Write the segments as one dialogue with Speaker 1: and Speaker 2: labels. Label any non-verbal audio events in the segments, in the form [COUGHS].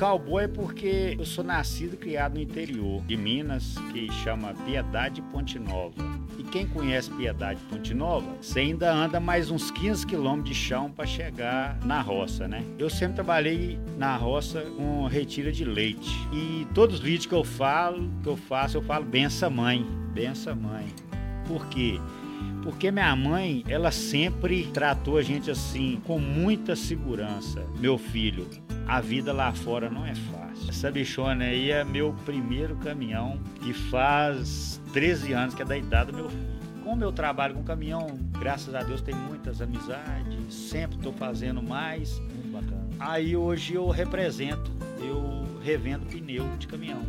Speaker 1: cowboy é porque eu sou nascido e criado no interior de Minas, que chama Piedade Ponte Nova. E quem conhece Piedade Ponte Nova, você ainda anda mais uns 15 quilômetros de chão para chegar na roça, né? Eu sempre trabalhei na roça com retira de leite. E todos os vídeos que eu falo, que eu faço, eu falo benção mãe, benção mãe. Por quê? Porque minha mãe, ela sempre tratou a gente assim, com muita segurança. Meu filho, a vida lá fora não é fácil. Essa bichona aí é meu primeiro caminhão, que faz 13 anos que é da idade do meu filho. Como eu trabalho com caminhão, graças a Deus tem muitas amizades, sempre estou fazendo mais.
Speaker 2: Muito bacana.
Speaker 1: Aí hoje eu represento, eu revendo pneu de caminhão.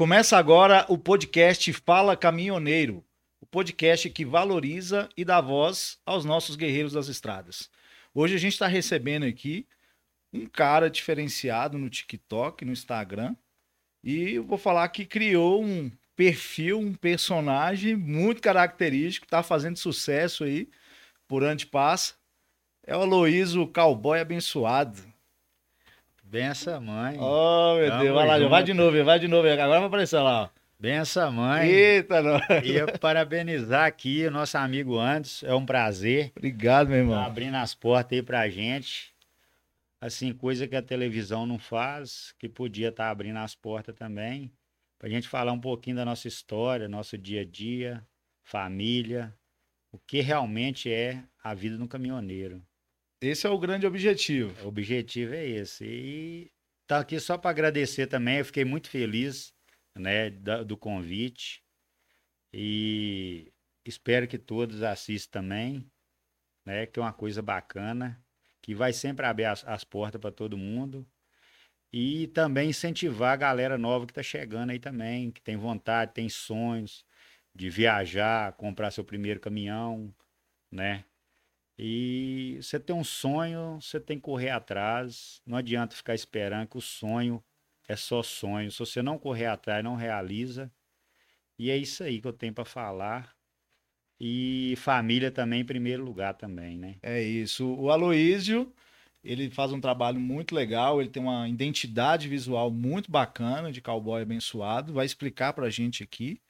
Speaker 2: Começa agora o podcast Fala Caminhoneiro, o podcast que valoriza e dá voz aos nossos guerreiros das estradas. Hoje a gente está recebendo aqui um cara diferenciado no TikTok, no Instagram, e eu vou falar que criou um perfil, um personagem muito característico, está fazendo sucesso aí por onde passa. É o Aloysio Cowboy Abençoado.
Speaker 1: Benção mãe.
Speaker 2: Oh, meu
Speaker 1: Tamo
Speaker 2: Deus, vai lá,
Speaker 1: junto.
Speaker 2: vai de novo, vai de novo. Agora vai aparecer lá. ó.
Speaker 1: Benção mãe.
Speaker 2: Eita, nós.
Speaker 1: Ia parabenizar aqui o nosso amigo Anderson, é um prazer.
Speaker 2: Obrigado, meu
Speaker 1: Tá
Speaker 2: irmão.
Speaker 1: abrindo as portas aí pra gente. Assim, coisa que a televisão não faz, que podia estar abrindo as portas também. Pra gente falar um pouquinho da nossa história, nosso dia a dia, família, o que realmente é a vida do caminhoneiro.
Speaker 2: Esse é o grande objetivo.
Speaker 1: O objetivo é esse. E tá aqui só para agradecer também. Eu fiquei muito feliz, né, do convite. E espero que todos assistam também, né, que é uma coisa bacana, que vai sempre abrir as, as portas para todo mundo. E também incentivar a galera nova que está chegando aí também, que tem vontade, tem sonhos de viajar, comprar seu primeiro caminhão, né? E você tem um sonho, você tem que correr atrás. Não adianta ficar esperando que o sonho é só sonho. Se você não correr atrás, não realiza. E é isso aí que eu tenho para falar. E família também em primeiro lugar também, né?
Speaker 2: É isso. O Aloísio, ele faz um trabalho muito legal, ele tem uma identidade visual muito bacana de cowboy abençoado, vai explicar pra gente aqui.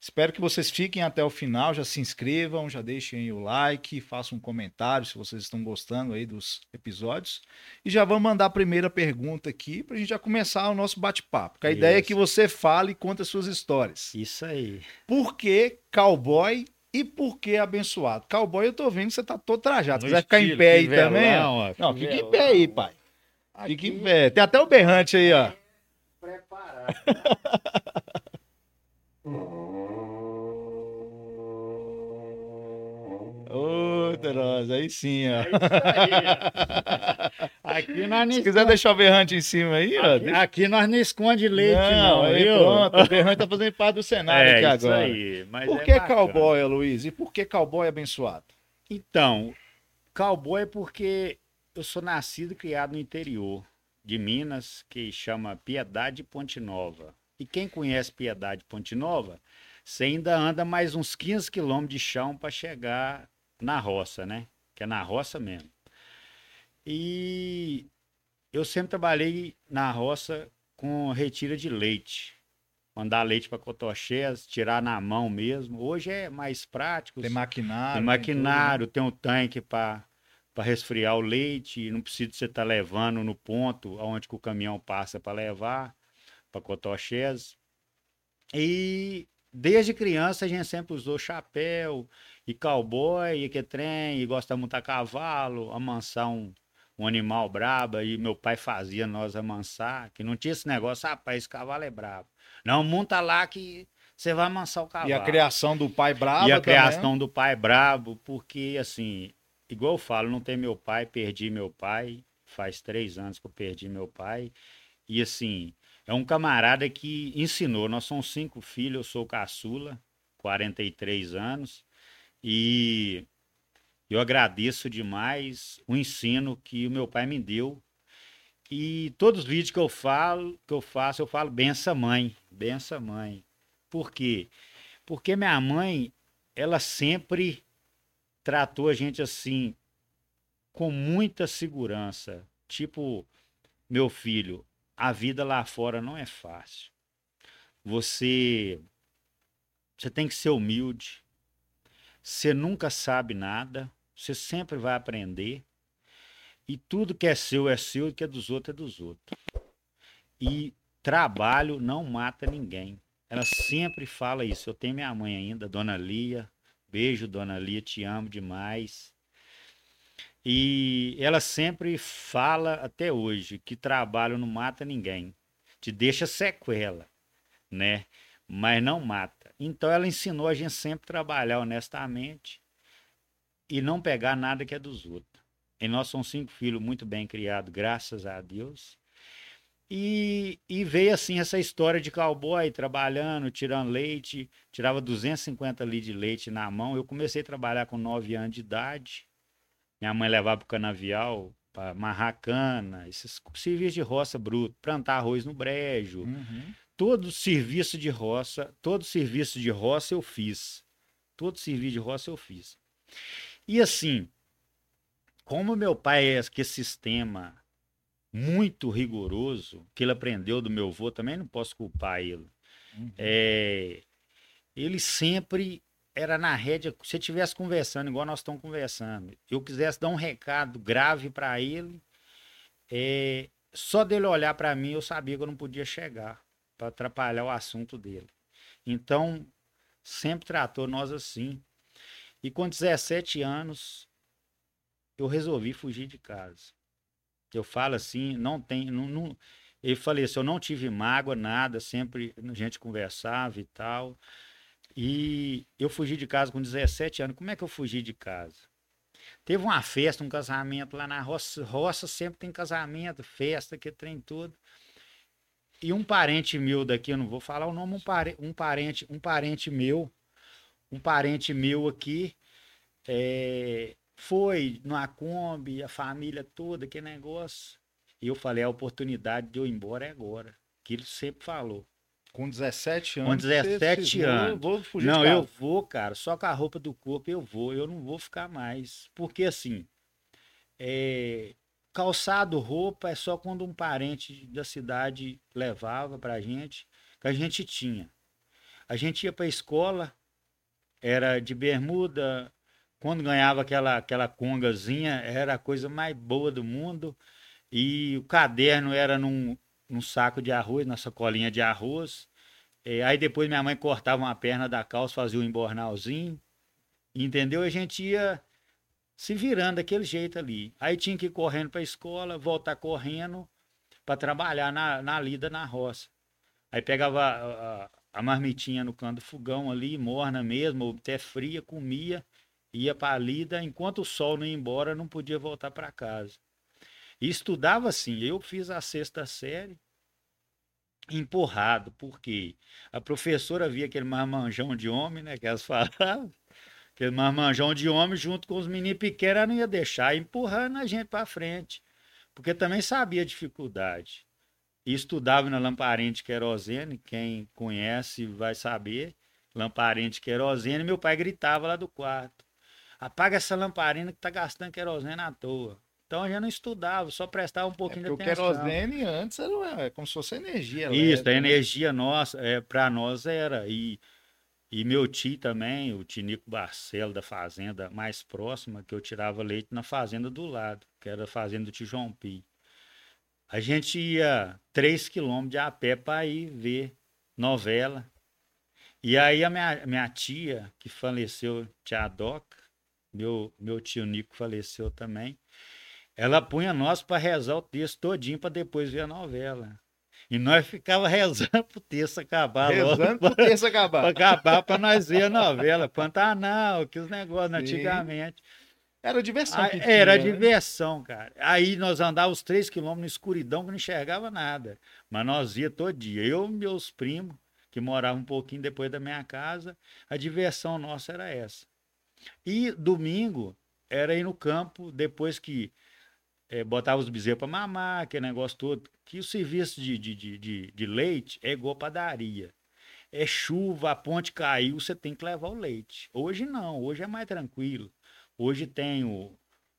Speaker 2: Espero que vocês fiquem até o final, já se inscrevam, já deixem o like, façam um comentário se vocês estão gostando aí dos episódios. E já vamos mandar a primeira pergunta aqui pra gente já começar o nosso bate-papo. Porque a ideia é
Speaker 1: Isso.
Speaker 2: que você fale e conte as suas histórias.
Speaker 1: Isso aí.
Speaker 2: Por que cowboy e por que abençoado? Cowboy, eu tô vendo que você tá todo trajado. Você vai ficar em pé aí
Speaker 1: fivelão,
Speaker 2: também? ó? Não, fica em pé aí, pai. Fica em pé. Tem até o berrante aí, ó.
Speaker 1: Preparado. [LAUGHS]
Speaker 2: Ô, Terosa, aí sim, ó. [LAUGHS]
Speaker 1: Aqui nós não
Speaker 2: Se quiser deixar o berrante em cima aí, ó.
Speaker 1: Aqui,
Speaker 2: deixa-
Speaker 1: aqui nós não esconde leite, não,
Speaker 2: aí
Speaker 1: viu?
Speaker 2: pronto. O berrante tá fazendo parte do cenário
Speaker 1: É,
Speaker 2: aqui
Speaker 1: isso
Speaker 2: agora.
Speaker 1: aí.
Speaker 2: Por
Speaker 1: é
Speaker 2: que
Speaker 1: bacana.
Speaker 2: cowboy, Luiz? E por que cowboy abençoado?
Speaker 1: Então, cowboy é porque eu sou nascido e criado no interior de Minas, que chama Piedade Ponte Nova. E quem conhece Piedade Ponte Nova, você ainda anda mais uns 15 quilômetros de chão para chegar na roça, né? Que é na roça mesmo. E eu sempre trabalhei na roça com retira de leite. Mandar leite para Cotoxés, tirar na mão mesmo. Hoje é mais prático.
Speaker 2: Tem maquinário.
Speaker 1: Tem maquinário, tem um tanque para resfriar o leite, não precisa você estar levando no ponto aonde que o caminhão passa para levar para Cotoxés. E desde criança a gente sempre usou chapéu e cowboy, e que trem, e gosta de montar cavalo, amansar um, um animal brabo, e meu pai fazia nós amansar, que não tinha esse negócio, rapaz, esse cavalo é brabo. Não, monta lá que você vai amansar o cavalo.
Speaker 2: E a criação do pai bravo
Speaker 1: E a criação do pai brabo, porque assim, igual eu falo, não tem meu pai, perdi meu pai, faz três anos que eu perdi meu pai, e assim, é um camarada que ensinou, nós somos cinco filhos, eu sou caçula, 43 anos, e eu agradeço demais o ensino que o meu pai me deu, E todos os vídeos que eu falo, que eu faço, eu falo benção mãe, benção mãe. Por quê? Porque minha mãe, ela sempre tratou a gente assim com muita segurança. Tipo, meu filho, a vida lá fora não é fácil. Você você tem que ser humilde. Você nunca sabe nada, você sempre vai aprender. E tudo que é seu é seu, e que é dos outros é dos outros. E trabalho não mata ninguém. Ela sempre fala isso. Eu tenho minha mãe ainda, Dona Lia. Beijo, Dona Lia, te amo demais. E ela sempre fala até hoje que trabalho não mata ninguém. Te deixa sequela, né? Mas não mata. Então ela ensinou a gente sempre trabalhar honestamente e não pegar nada que é dos outros. E nós somos cinco filhos muito bem criados, graças a Deus. E, e veio assim essa história de cowboy trabalhando, tirando leite, tirava 250 litros de leite na mão. Eu comecei a trabalhar com 9 anos de idade. Minha mãe levava para o canavial para amarrar cana, esses serviços de roça bruto, plantar arroz no brejo. Uhum. Todo serviço de roça, todo serviço de roça eu fiz. Todo serviço de roça eu fiz. E assim, como meu pai é que sistema muito rigoroso, que ele aprendeu do meu avô, também não posso culpar ele. Uhum. É, ele sempre era na rédea, se eu estivesse conversando, igual nós estamos conversando, eu quisesse dar um recado grave para ele, é, só dele olhar para mim, eu sabia que eu não podia chegar para atrapalhar o assunto dele. Então, sempre tratou nós assim. E com 17 anos, eu resolvi fugir de casa. Eu falo assim, não tem. Não, não, ele falei assim, eu não tive mágoa, nada, sempre a gente conversava e tal. E eu fugi de casa com 17 anos. Como é que eu fugi de casa? Teve uma festa, um casamento lá na roça. Roça sempre tem casamento, festa, que trem tudo. E um parente meu daqui, eu não vou falar o nome, um, pare, um parente, um parente meu, um parente meu aqui, é, foi no Kombi, a família toda, que negócio. E eu falei, a oportunidade de eu ir embora é agora. Que ele sempre falou.
Speaker 2: Com 17 anos.
Speaker 1: Com 17 anos. Vou, vou não, eu vou, cara, só com a roupa do corpo eu vou. Eu não vou ficar mais. Porque assim, é, calçado, roupa é só quando um parente da cidade levava pra gente, que a gente tinha. A gente ia pra escola, era de bermuda, quando ganhava aquela, aquela congazinha, era a coisa mais boa do mundo. E o caderno era num, num saco de arroz, na sacolinha de arroz. É, aí depois minha mãe cortava uma perna da calça, fazia um embornalzinho. Entendeu? A gente ia se virando daquele jeito ali. Aí tinha que ir correndo para a escola, voltar correndo para trabalhar na, na lida na roça. Aí pegava a, a, a marmitinha no canto do fogão ali, morna mesmo, ou até fria, comia ia para a lida, enquanto o sol não ia embora, não podia voltar para casa. E estudava assim, eu fiz a sexta série empurrado, porque a professora via aquele marmanjão de homem, né, que elas falavam, aquele marmanjão de homem junto com os meninos pequenos, não ia deixar, empurrando a gente para frente, porque também sabia a dificuldade. E estudava na lamparina de querosene, quem conhece vai saber, lamparina de querosene, meu pai gritava lá do quarto apaga essa lamparina que tá gastando querosene à toa. Então a gente não estudava, só prestava um pouquinho é
Speaker 2: de atenção. O querosene antes era é como se fosse energia.
Speaker 1: Isso, a né? energia nossa, é, para nós era. E, e meu tio também, o Tinico Barcelo da fazenda mais próxima, que eu tirava leite na fazenda do lado, que era a fazenda do tio Pi. A gente ia três quilômetros de a pé para ir ver novela. E aí a minha, minha tia, que faleceu, tia Doca, meu, meu tio Nico faleceu também. Ela punha nós para rezar o texto todinho para depois ver a novela. E nós ficava [LAUGHS] rezando pro texto acabar
Speaker 2: rezando para [LAUGHS] o texto acabar.
Speaker 1: Para acabar, para nós ver a novela. Pantanal, que os negócios antigamente.
Speaker 2: Era diversão.
Speaker 1: Aí, tinha, era né? diversão, cara. Aí nós andávamos três quilômetros na escuridão que não enxergava nada. Mas nós ia todo dia. Eu e meus primos, que moravam um pouquinho depois da minha casa, a diversão nossa era essa. E domingo era ir no campo, depois que é, botava os bezerros para mamar, aquele negócio todo. Que o serviço de, de, de, de, de leite é igual padaria. É chuva, a ponte caiu, você tem que levar o leite. Hoje não, hoje é mais tranquilo. Hoje tem o,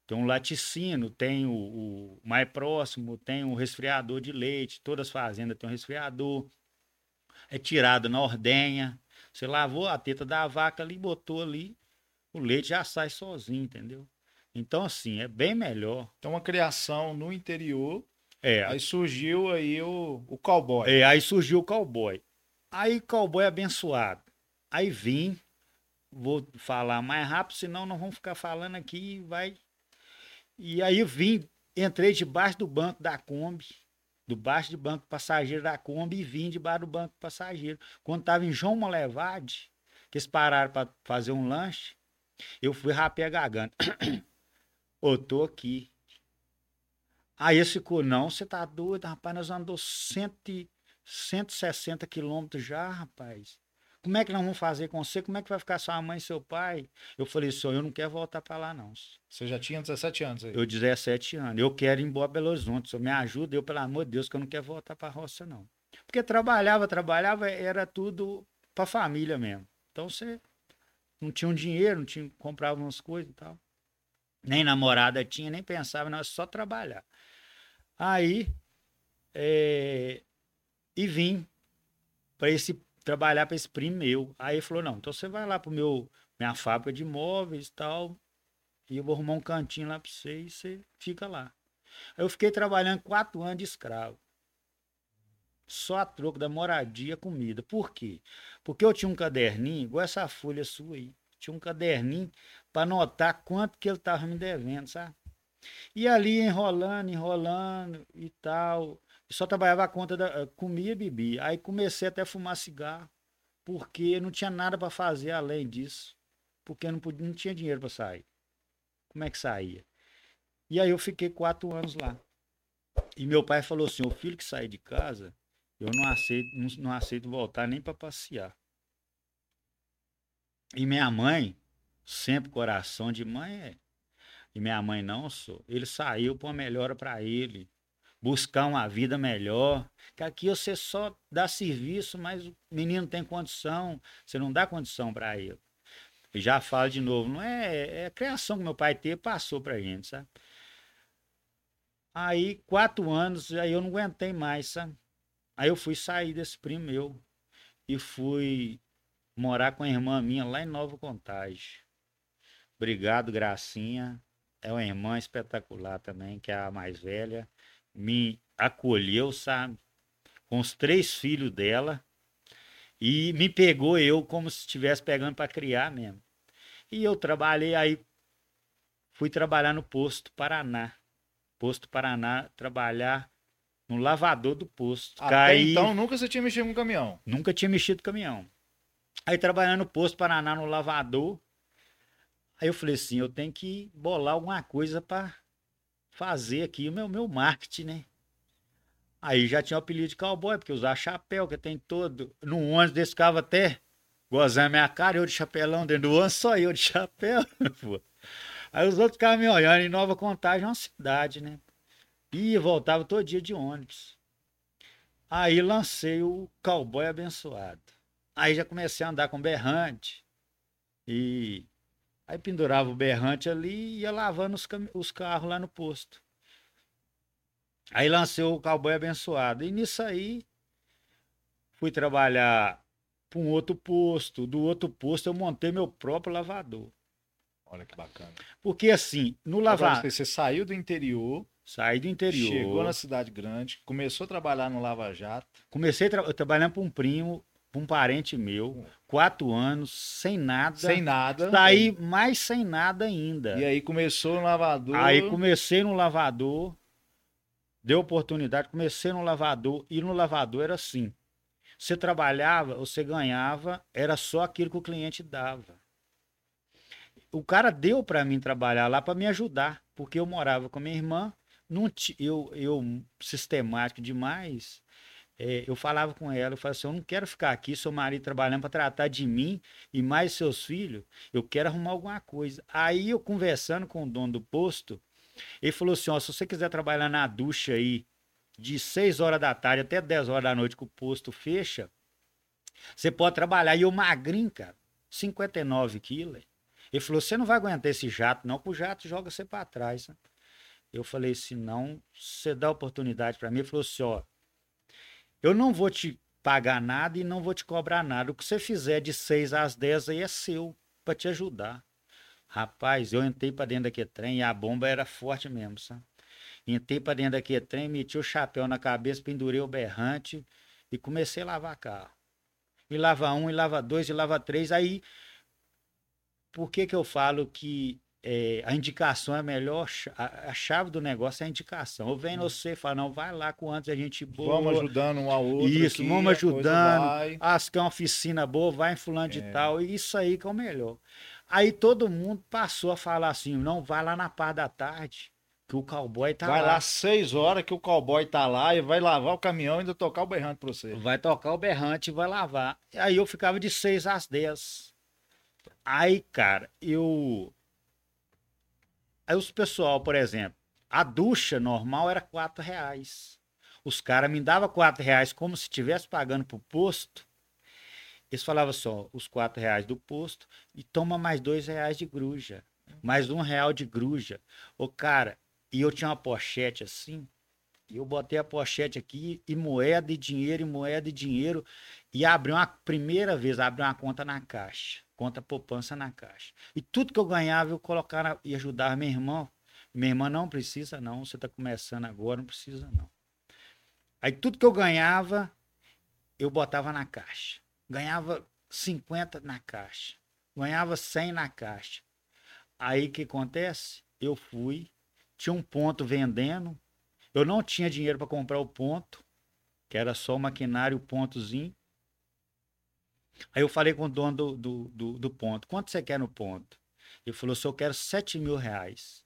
Speaker 1: tem um laticínio, tem o, o, mais próximo, tem um resfriador de leite, todas as fazendas têm um resfriador. É tirado na ordenha. Você lavou a teta da vaca ali, botou ali, o leite já sai sozinho, entendeu? Então, assim, é bem melhor.
Speaker 2: Então, uma criação no interior.
Speaker 1: É.
Speaker 2: Aí surgiu aí o, o cowboy.
Speaker 1: É, aí surgiu o cowboy. Aí, cowboy abençoado. Aí vim, vou falar mais rápido, senão não vamos ficar falando aqui e vai. E aí vim, entrei debaixo do banco da Kombi, debaixo do banco passageiro da Kombi e vim debaixo do banco passageiro. Quando estava em João Molevade, que eles pararam para fazer um lanche, eu fui rapé a garganta. [COUGHS] Ô, tô aqui. Aí esse ficou, não, você tá doido, rapaz, nós andamos cento, 160 quilômetros já, rapaz. Como é que nós vamos fazer com você? Como é que vai ficar sua mãe e seu pai? Eu falei, senhor, eu não quero voltar para lá, não.
Speaker 2: Você já tinha 17 anos aí?
Speaker 1: Eu 17 anos. Eu quero ir embora Belo Horizonte. Senhor, me ajuda, eu, pelo amor de Deus, que eu não quero voltar para a roça, não. Porque trabalhava, trabalhava, era tudo para família mesmo. Então você não tinha um dinheiro, não tinha, comprava umas coisas e tal. Nem namorada tinha, nem pensava, não, só trabalhar. Aí, é, e vim para esse trabalhar para esse primo meu. Aí ele falou: "Não, então você vai lá pro meu minha fábrica de móveis e tal, e eu vou arrumar um cantinho lá para você e você fica lá". Aí eu fiquei trabalhando quatro anos de escravo. Só a troco da moradia, comida. Por quê? Porque eu tinha um caderninho, igual essa folha sua aí. Tinha um caderninho para anotar quanto que ele estava me devendo, sabe? E ali enrolando, enrolando e tal. só trabalhava a conta da eh, comia e bebia. Aí comecei até a fumar cigarro, porque não tinha nada para fazer além disso. Porque não, podia, não tinha dinheiro para sair. Como é que saía? E aí eu fiquei quatro anos lá. E meu pai falou assim: o filho que sai de casa, eu não aceito, não, não aceito voltar nem para passear. E minha mãe, sempre coração de mãe é. E minha mãe não, sou. Ele saiu para uma melhora para ele, buscar uma vida melhor. Que aqui você só dá serviço, mas o menino tem condição, você não dá condição para ele. Já falo de novo, não é, é a criação que meu pai teve, passou pra gente, sabe? Aí, quatro anos, aí eu não aguentei mais, sabe? Aí eu fui sair desse primo meu e fui morar com a irmã minha lá em Nova Contagem. Obrigado, Gracinha. É uma irmã espetacular também, que é a mais velha. Me acolheu, sabe? Com os três filhos dela. E me pegou eu como se estivesse pegando para criar mesmo. E eu trabalhei aí, fui trabalhar no posto Paraná. Posto Paraná, trabalhar no lavador do posto.
Speaker 2: Até Caí... então nunca você tinha mexido com caminhão?
Speaker 1: Nunca tinha mexido com caminhão. Aí trabalhando no posto Paraná no lavador, Aí eu falei assim, eu tenho que bolar alguma coisa para fazer aqui o meu, meu marketing, né? Aí já tinha o apelido de cowboy, porque usava chapéu, que tem todo. No ônibus desse ficava até gozando minha cara, eu de chapelão dentro do ônibus, só eu de chapéu. [LAUGHS] Pô. Aí os outros ficavam me olhando, em Nova Contagem é uma cidade, né? E voltava todo dia de ônibus. Aí lancei o cowboy abençoado. Aí já comecei a andar com berrante. E Aí pendurava o berrante ali e ia lavando os, os carros lá no posto. Aí lancei o cowboy abençoado. E nisso aí, fui trabalhar para um outro posto. Do outro posto, eu montei meu próprio lavador.
Speaker 2: Olha que bacana.
Speaker 1: Porque assim, no lavador.
Speaker 2: Você saiu do interior.
Speaker 1: Saí do interior.
Speaker 2: Chegou na cidade grande, começou a trabalhar no Lava Jato.
Speaker 1: Comecei tra trabalhando para um primo um parente meu, quatro anos, sem nada.
Speaker 2: Sem nada.
Speaker 1: Saí mais sem nada ainda.
Speaker 2: E aí começou no lavador.
Speaker 1: Aí comecei no lavador, deu oportunidade, comecei no lavador, e no lavador era assim. Você trabalhava, você ganhava, era só aquilo que o cliente dava. O cara deu para mim trabalhar lá para me ajudar, porque eu morava com minha irmã, não eu, eu sistemático demais, é, eu falava com ela, eu falava assim, eu não quero ficar aqui, seu marido trabalhando para tratar de mim e mais seus filhos, eu quero arrumar alguma coisa. Aí eu conversando com o dono do posto, Ele falou assim: ó, se você quiser trabalhar na ducha aí de 6 horas da tarde até 10 horas da noite que o posto fecha, você pode trabalhar. E eu magrinho, cara, 59 quilos. Ele falou: você não vai aguentar esse jato, não, que o jato joga você para trás. Né? Eu falei assim: não, você dá oportunidade para mim. Ele falou assim: ó, eu não vou te pagar nada e não vou te cobrar nada. O que você fizer de 6 às 10 aí é seu, para te ajudar. Rapaz, eu entrei para dentro daquele trem e a bomba era forte mesmo, sabe? Entrei para dentro daquele trem, meti o chapéu na cabeça, pendurei o berrante e comecei a lavar carro. E lava um, e lava dois, e lava três. Aí, por que que eu falo que é, a indicação é a melhor, a, a, chave do negócio é a indicação. Eu venho hum. você e falo, não, vai lá com antes a gente boa.
Speaker 2: Vamos ajudando um ao outro.
Speaker 1: Isso, aqui, vamos ajudando. Ah, se quer uma oficina boa, vai em fulano é. de tal. E isso aí que é o melhor. Aí todo mundo passou a falar assim, não, vai lá na par da tarde, que o cowboy tá
Speaker 2: vai
Speaker 1: lá.
Speaker 2: Vai lá seis horas que o cowboy tá lá e vai lavar o caminhão e ainda tocar o berrante pra você.
Speaker 1: Vai tocar o berrante e vai lavar. Aí eu ficava de seis às dez. Aí, cara, eu Aí os pessoal, por exemplo, a ducha normal era quatro reais. Os caras me davam quatro reais como se estivesse pagando pro posto. Eles falavam só, os quatro reais do posto e toma mais dois reais de gruja. Mais um real de gruja. Ô, cara, e eu tinha uma pochete assim, e eu botei a pochete aqui e moeda e dinheiro, e moeda e dinheiro, e abri uma primeira vez, abri uma conta na caixa conta poupança na caixa. E tudo que eu ganhava, eu colocava e ajudava meu irmão. Minha irmã não precisa, não. Você está começando agora, não precisa, não. Aí tudo que eu ganhava, eu botava na caixa. Ganhava 50 na caixa. Ganhava 100 na caixa. Aí o que acontece? Eu fui, tinha um ponto vendendo. Eu não tinha dinheiro para comprar o ponto, que era só o maquinário, o pontozinho. Aí eu falei com o dono do, do, do, do ponto, quanto você quer no ponto? Ele falou, se eu quero 7 mil reais.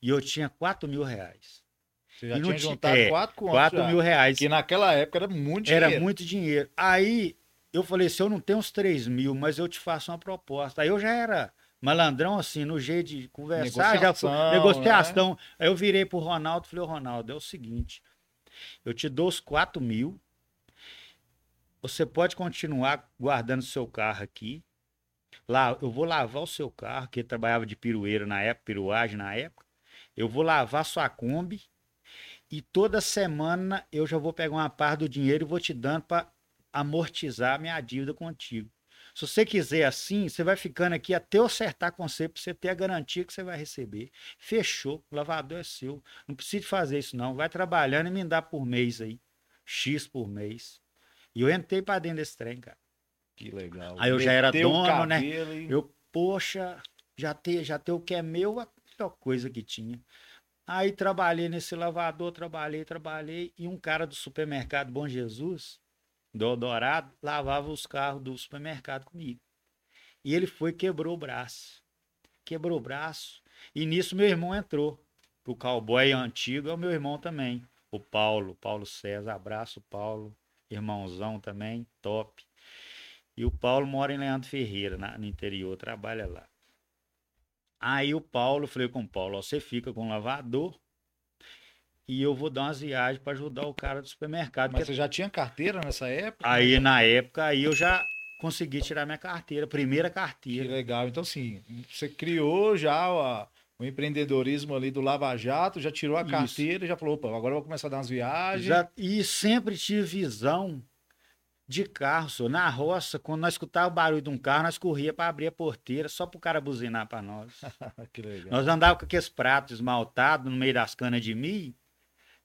Speaker 1: E eu tinha 4 mil reais.
Speaker 2: Você já e tinha juntado é, 4
Speaker 1: 4 mil reais.
Speaker 2: Que naquela época era muito dinheiro.
Speaker 1: Era muito dinheiro. Aí eu falei, se eu não tenho uns 3 mil, mas eu te faço uma proposta. Aí eu já era malandrão, assim, no jeito de conversar, já foi negociação. Né? Aí eu virei pro Ronaldo e falei, Ronaldo, é o seguinte, eu te dou os 4 mil, você pode continuar guardando seu carro aqui. Lá, eu vou lavar o seu carro, que ele trabalhava de pirueira na época, piruagem na época. Eu vou lavar sua Kombi e toda semana eu já vou pegar uma parte do dinheiro e vou te dando para amortizar minha dívida contigo. Se você quiser assim, você vai ficando aqui até eu acertar com você, para você ter a garantia que você vai receber. Fechou, o lavador é seu. Não precisa fazer isso não. Vai trabalhando e me dá por mês aí. X por mês. E eu entrei para dentro desse trem, cara.
Speaker 2: Que legal.
Speaker 1: Aí eu já era dono, né? E... Eu, poxa, já ter, já ter o que é meu, a melhor coisa que tinha. Aí trabalhei nesse lavador, trabalhei, trabalhei. E um cara do supermercado Bom Jesus, do Dourado, lavava os carros do supermercado comigo. E ele foi quebrou o braço. Quebrou o braço. E nisso meu irmão entrou. O cowboy antigo é o meu irmão também. O Paulo, Paulo César. Abraço, Paulo irmãozão também, top. E o Paulo mora em Leandro Ferreira, na, no interior, trabalha lá. Aí o Paulo, falei com o Paulo, ó, você fica com o lavador e eu vou dar umas viagens para ajudar o cara do supermercado.
Speaker 2: Mas porque... você já tinha carteira nessa época?
Speaker 1: Aí na época, aí eu já consegui tirar minha carteira, primeira carteira.
Speaker 2: Que legal. Então, assim, você criou já ó, o empreendedorismo ali do Lava Jato, já tirou a Isso. carteira e já falou, opa, agora eu vou começar a dar umas viagens. Já,
Speaker 1: e sempre tive visão de carro, senhor. Na roça, quando nós escutávamos o barulho de um carro, nós corria para abrir a porteira só para o cara buzinar para nós. [LAUGHS] que legal. Nós andávamos com aqueles pratos esmaltados no meio das canas de milho,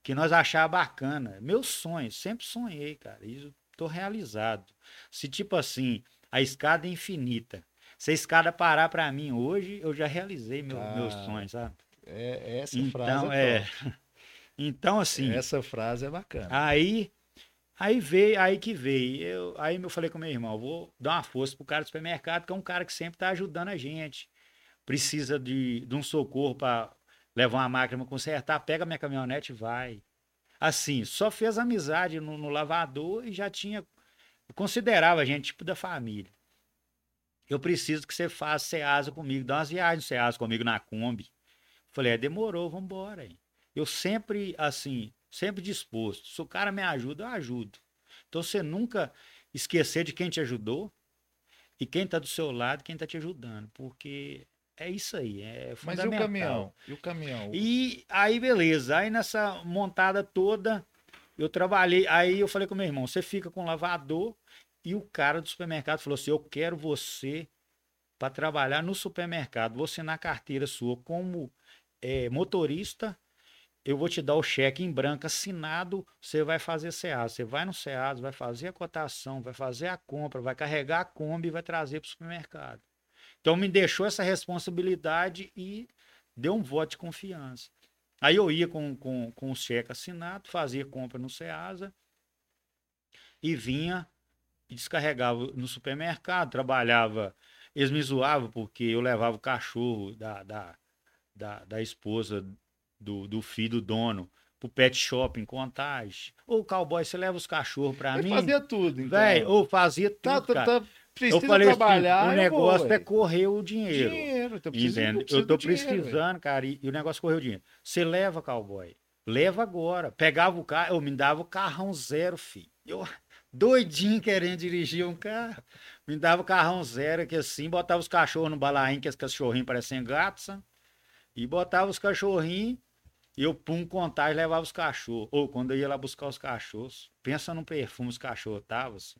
Speaker 1: que nós achávamos bacana. Meu sonho, sempre sonhei, cara. Isso tô realizado. Se tipo assim, a escada é infinita. Se a escada parar para mim hoje, eu já realizei meu, ah, meus sonhos, sabe?
Speaker 2: É, essa então, frase é, é [LAUGHS]
Speaker 1: Então, assim.
Speaker 2: Essa frase é bacana.
Speaker 1: Aí, aí veio, aí que veio. Eu, aí eu falei com meu irmão, vou dar uma força pro cara do supermercado, que é um cara que sempre tá ajudando a gente. Precisa de, de um socorro para levar uma máquina para consertar, pega minha caminhonete e vai. Assim, só fez amizade no, no lavador e já tinha. Considerava a gente tipo da família eu preciso que você faça Ceasa comigo, dá umas viagens Ceasa comigo na Kombi. Falei, é, demorou, vamos embora. Eu sempre, assim, sempre disposto. Se o cara me ajuda, eu ajudo. Então você nunca esquecer de quem te ajudou e quem está do seu lado, quem está te ajudando, porque é isso aí, é fundamental.
Speaker 2: Mas e o caminhão? E o caminhão?
Speaker 1: E aí, beleza. Aí nessa montada toda, eu trabalhei. Aí eu falei com meu irmão: você fica com o lavador. E o cara do supermercado falou assim: eu quero você para trabalhar no supermercado. Você na carteira sua como é, motorista. Eu vou te dar o cheque em branco assinado. Você vai fazer CA. Você vai no CA, vai fazer a cotação, vai fazer a compra, vai carregar a Kombi e vai trazer para o supermercado. Então me deixou essa responsabilidade e deu um voto de confiança. Aí eu ia com, com, com o cheque assinado, fazia compra no Ceasa e vinha e descarregava no supermercado, trabalhava. Eles me zoavam porque eu levava o cachorro da, da, da, da esposa do, do filho do dono pro pet shop em Contagem. Ô, cowboy, você leva os cachorros pra
Speaker 2: Ele
Speaker 1: mim?
Speaker 2: fazia tudo, então.
Speaker 1: Véi, ou fazia tudo,
Speaker 2: Tá, tá,
Speaker 1: cara.
Speaker 2: tá, precisa
Speaker 1: eu falei
Speaker 2: trabalhar,
Speaker 1: assim, o
Speaker 2: vou,
Speaker 1: negócio
Speaker 2: ué.
Speaker 1: é correr o dinheiro.
Speaker 2: Dinheiro, então preciso,
Speaker 1: Entende?
Speaker 2: preciso
Speaker 1: Eu tô
Speaker 2: dinheiro,
Speaker 1: precisando, cara, e, e o negócio correu o dinheiro. Você leva, cowboy. Leva agora. Pegava o carro, eu me dava o carrão zero, filho. Eu doidinho querendo dirigir um carro. Me dava o carrão zero, que assim, botava os cachorros no balaim, que os cachorrinhos parecem gatos, sabe? e botava os cachorrinhos, e eu pum contagem levava os cachorros. Ou quando eu ia lá buscar os cachorros, pensa no perfume os cachorros estavam, assim.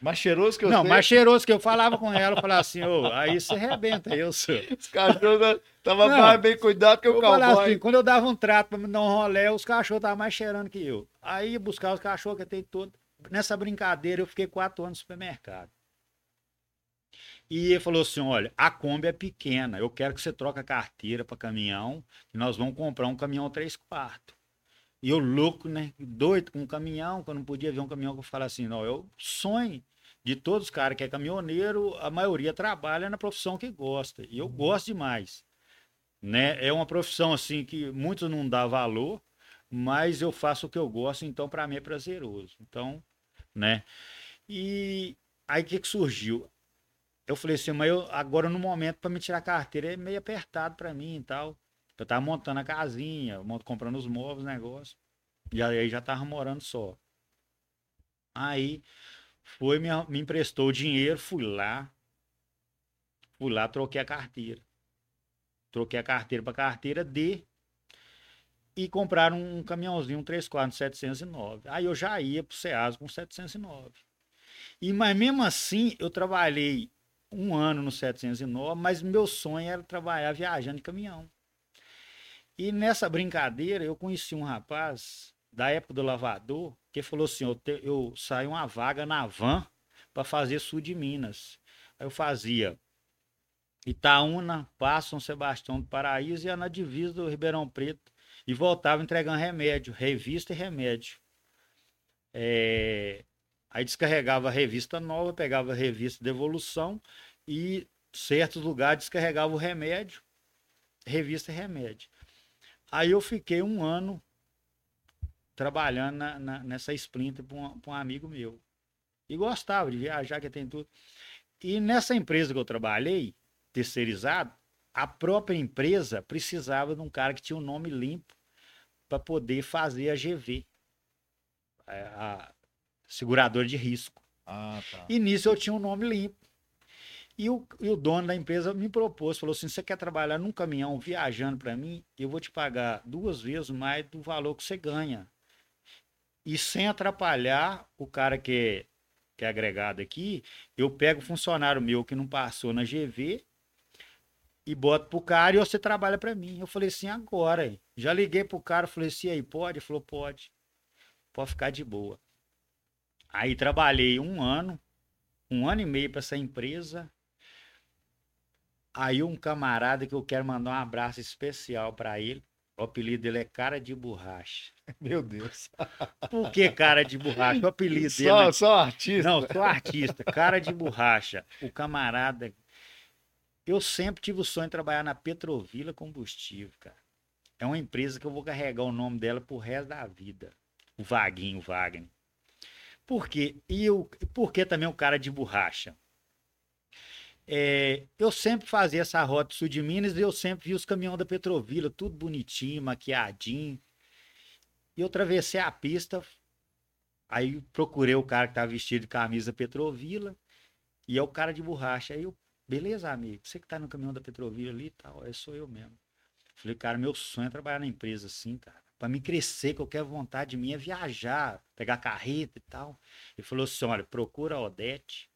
Speaker 2: Mais cheiroso que eu
Speaker 1: Não,
Speaker 2: sei.
Speaker 1: mais cheiroso que eu falava com ela, eu falava assim, ô, aí você arrebenta, eu sou.
Speaker 2: Os cachorros estavam
Speaker 1: Não.
Speaker 2: mais bem cuidados que o cowboy.
Speaker 1: assim, quando eu dava um trato pra me dar um rolé, os cachorros estavam mais cheirando que eu. Aí buscar os cachorros que tenho todo. Nessa brincadeira, eu fiquei quatro anos no supermercado. E ele falou assim: olha, a Kombi é pequena, eu quero que você troque a carteira para caminhão, que nós vamos comprar um caminhão 3 quartos. E eu louco, né? Doido com um caminhão, que eu não podia ver um caminhão que eu falava assim, não, eu sonho de todos os caras que é caminhoneiro, a maioria trabalha na profissão que gosta. E eu gosto demais. Né? É uma profissão assim que muitos não dá valor, mas eu faço o que eu gosto, então para mim é prazeroso. Então, né? E aí o que, que surgiu? Eu falei assim, mas eu, agora no momento para me tirar a carteira é meio apertado para mim e tal. Eu tava montando a casinha, comprando os móveis, negócio. E aí já tava morando só. Aí foi, me, me emprestou o dinheiro, fui lá. Fui lá, troquei a carteira. Troquei a carteira para carteira D. E compraram um caminhãozinho, um 34 709. Aí eu já ia pro Ceasa com 709. E, mas mesmo assim, eu trabalhei um ano no 709, mas meu sonho era trabalhar viajando de caminhão. E nessa brincadeira, eu conheci um rapaz da época do lavador que falou assim: eu, te, eu saí uma vaga na van para fazer sul de Minas. Aí eu fazia Itaúna, Passo, São Sebastião do Paraíso e na divisa do Ribeirão Preto e voltava entregando remédio, revista e remédio. É, Aí descarregava a revista nova, pegava a revista de evolução e certos lugares descarregava o remédio, revista e remédio. Aí eu fiquei um ano trabalhando na, na, nessa Splinter para um, um, amigo meu. E gostava de viajar, que tem tudo. E nessa empresa que eu trabalhei, terceirizado, a própria empresa precisava de um cara que tinha um nome limpo para poder fazer a GV. A, a seguradora de risco.
Speaker 2: Ah, tá.
Speaker 1: E nisso eu tinha um nome limpo. E o, e o dono da empresa me propôs, falou assim, você quer trabalhar num caminhão viajando para mim? Eu vou te pagar duas vezes mais do valor que você ganha. E sem atrapalhar o cara que é, que é agregado aqui, eu pego o funcionário meu que não passou na GV e boto pro cara e você trabalha para mim. Eu falei assim, agora. Hein? Já liguei pro cara, falei assim, aí, pode? Ele falou, pode. Pode ficar de boa. Aí trabalhei um ano, um ano e meio para essa empresa. Aí um camarada que eu quero mandar um abraço especial para ele. O apelido dele é Cara de Borracha. [LAUGHS]
Speaker 2: Meu Deus.
Speaker 1: Por que Cara de Borracha? O apelido dele.
Speaker 2: Só,
Speaker 1: né?
Speaker 2: só artista.
Speaker 1: Não, sou artista. Cara de Borracha. O camarada. Eu sempre tive o sonho de trabalhar na Petrovila Combustível, cara. É uma empresa que eu vou carregar o nome dela pro resto da vida. O Vaguinho, o Wagner. Por quê? E eu, por que também o cara de borracha? É, eu sempre fazia essa rota sul de Minas e eu sempre vi os caminhões da Petrovila, tudo bonitinho, maquiadinho. E eu atravessei a pista, aí procurei o cara que estava vestido de camisa Petrovila, e é o cara de borracha. Aí eu, beleza, amigo, você que tá no caminhão da Petrovila ali e tal, é sou eu mesmo. Falei, cara, meu sonho é trabalhar na empresa assim, cara. Para me crescer, que eu quero vontade minha é viajar, pegar carreta e tal. Ele falou assim: olha, procura a Odete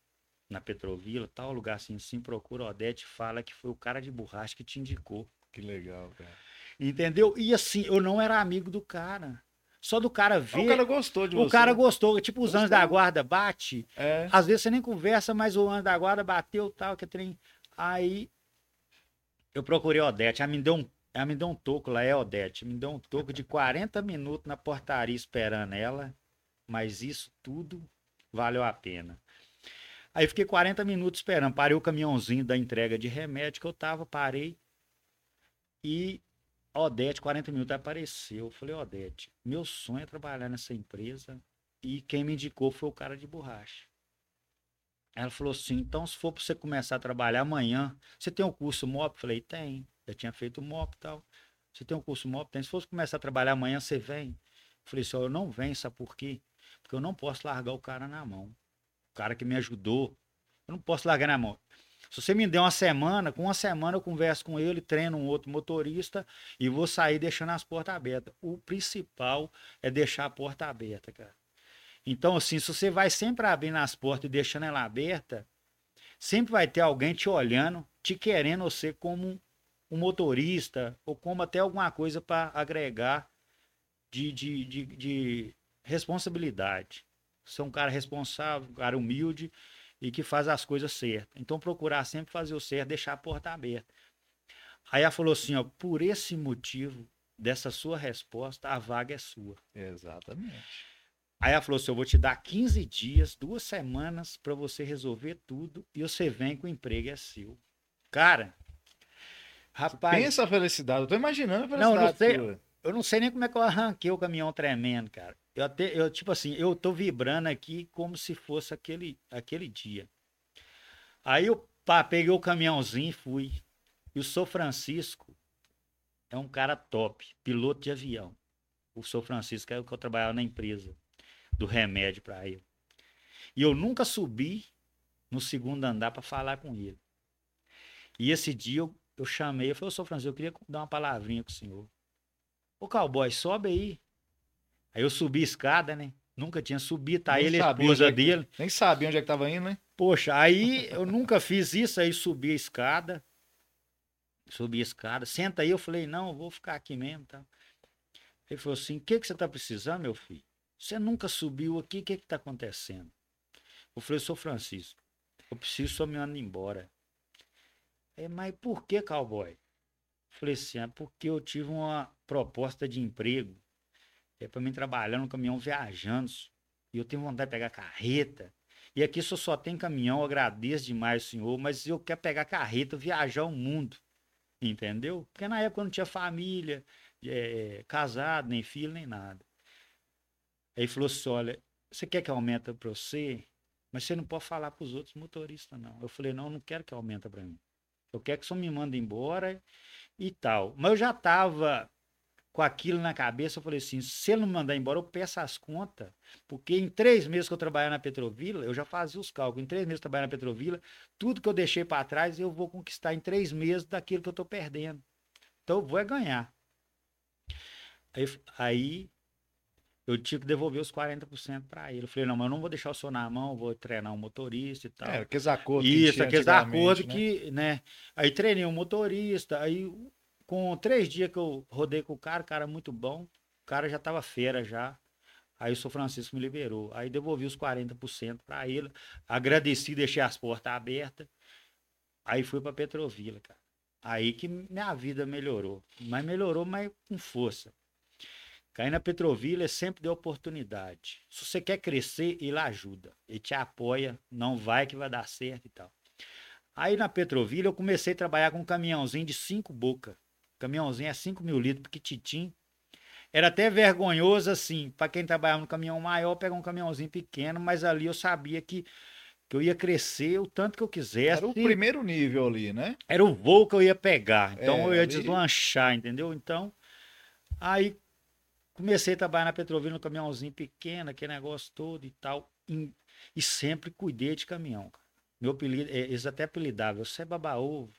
Speaker 1: na Petrovila, tal lugar assim, assim, procura a Odete fala que foi o cara de borracha que te indicou.
Speaker 2: Que legal, cara.
Speaker 1: Entendeu? E assim, eu não era amigo do cara. Só do cara ver.
Speaker 2: O cara gostou de
Speaker 1: o
Speaker 2: você.
Speaker 1: cara gostou. Tipo, os
Speaker 2: Gostou.
Speaker 1: anos da guarda bate.
Speaker 2: É.
Speaker 1: Às vezes você nem conversa, mas o anjo da guarda bateu tal, que trem. Aí eu procurei a Odete. Ela me deu um, ela me deu um toco lá, é Odete. Me deu um toco de 40 minutos na portaria esperando ela. Mas isso tudo valeu a pena. Aí fiquei 40 minutos esperando. Parei o caminhãozinho da entrega de remédio que eu tava, parei. E Odete, 40 minutos, apareceu. Eu falei, Odete, meu sonho é trabalhar nessa empresa. E quem me indicou foi o cara de borracha. Ela falou assim: então, se for para você começar a trabalhar amanhã, você tem um curso MOP? Eu falei: tem. Já tinha feito MOP e tal. Você tem um curso MOP? Tem. Se fosse começar a trabalhar amanhã, você vem? Eu falei assim: ó, eu não venho, sabe por quê? Porque eu não posso largar o cara na mão. O cara que me ajudou, eu não posso largar na mão. Se você me der uma semana, com uma semana eu converso com ele, treino um outro motorista e vou sair deixando as portas abertas. O principal é deixar a porta aberta, cara. Então, assim, se você vai sempre abrindo as portas e deixando ela aberta, sempre vai ter alguém te olhando, te querendo você como um motorista ou como até alguma coisa para agregar de, de, de, de responsabilidade. Você é um cara responsável, um cara humilde e que faz as coisas certas. Então, procurar sempre fazer o certo, deixar a porta aberta. Aí ela falou assim: ó, por esse motivo dessa sua resposta, a vaga é sua.
Speaker 2: Exatamente.
Speaker 1: Aí ela falou assim: eu vou te dar 15 dias, duas semanas para você resolver tudo e você vem com o emprego é seu. Cara, rapaz,
Speaker 2: Pensa a felicidade. Eu tô imaginando a
Speaker 1: Não, não
Speaker 2: felicidade.
Speaker 1: sei.
Speaker 2: sua.
Speaker 1: Eu não sei nem como é que eu arranquei o caminhão tremendo, cara. Eu até, eu, tipo assim, eu tô vibrando aqui como se fosse aquele, aquele dia. Aí eu pá, peguei o caminhãozinho e fui. E o São Francisco é um cara top, piloto de avião. O São Francisco é o que eu trabalhava na empresa do remédio para ele. E eu nunca subi no segundo andar para falar com ele. E esse dia eu, eu chamei, eu falei, São Francisco, eu queria dar uma palavrinha com o senhor. Ô cowboy, sobe aí. Aí eu subi a escada, né? Nunca tinha subido, tá
Speaker 2: Nem
Speaker 1: ele, a esposa
Speaker 2: é que-
Speaker 1: dele.
Speaker 2: Nem sabia onde é que tava indo, né?
Speaker 1: Poxa, aí eu nunca fiz isso, aí subi a escada. Subi a escada. Senta aí, eu falei, não, vou ficar aqui mesmo, tá? Ele falou assim, o que, que você tá precisando, meu filho? Você nunca subiu aqui, o que que tá acontecendo? Eu falei, sou Francisco, eu preciso só me andar embora. É, mas por que, cowboy? Falei assim, é porque eu tive uma proposta de emprego. É para mim trabalhar no caminhão viajando. E eu tenho vontade de pegar carreta. E aqui só só tem caminhão, eu agradeço demais, senhor, mas eu quero pegar carreta, viajar o mundo. Entendeu? Porque na época eu não tinha família, eh, casado, nem filho, nem nada. Aí falou assim: olha, você quer que aumenta para você? Mas você não pode falar para os outros motoristas, não. Eu falei, não, eu não quero que aumenta para mim. Eu quero que só me manda embora e tal. Mas eu já estava com aquilo na cabeça, eu falei assim, se ele não mandar embora, eu peço as contas. Porque em três meses que eu trabalhava na Petrovila, eu já fazia os cálculos. Em três meses que eu trabalhava na Petrovila, tudo que eu deixei para trás, eu vou conquistar em três meses daquilo que eu estou perdendo. Então eu vou é ganhar. Aí, aí eu tive que devolver os 40% para ele. Eu falei, não, mas eu não vou deixar o senhor na mão, vou treinar um motorista e tal.
Speaker 2: É, aqueles acordos que
Speaker 1: Isso,
Speaker 2: tinha
Speaker 1: aqueles acordos
Speaker 2: né?
Speaker 1: que, né? Aí treinei um motorista, aí com três dias que eu rodei com o cara, o cara muito bom, o cara já tava fera já. Aí o São Francisco me liberou. Aí devolvi os 40% para ele, agradeci, deixei as portas abertas. Aí fui para Petrovila, cara. Aí que minha vida melhorou. Mas melhorou, mas com força. Cair na Petrovila é sempre de oportunidade. Se você quer crescer, ele ajuda. Ele te apoia, não vai que vai dar certo e tal. Aí na Petrovila eu comecei a trabalhar com um caminhãozinho de cinco bocas. Caminhãozinho é 5 mil litros, pequititim. Era até vergonhoso, assim, para quem trabalhava no caminhão maior, pegar um caminhãozinho pequeno, mas ali eu sabia que que eu ia crescer o tanto que eu quisesse.
Speaker 2: Era o primeiro nível ali, né?
Speaker 1: Era o voo que eu ia pegar. Então
Speaker 2: É,
Speaker 1: eu ia
Speaker 2: ali-
Speaker 1: deslanchar, entendeu? Então, aí comecei a trabalhar na Petrovina no caminhãozinho pequeno, aquele negócio todo e tal. em- E sempre cuidei de caminhão. Meu apelido, é, eles até apelidavam, você é baba-ovo.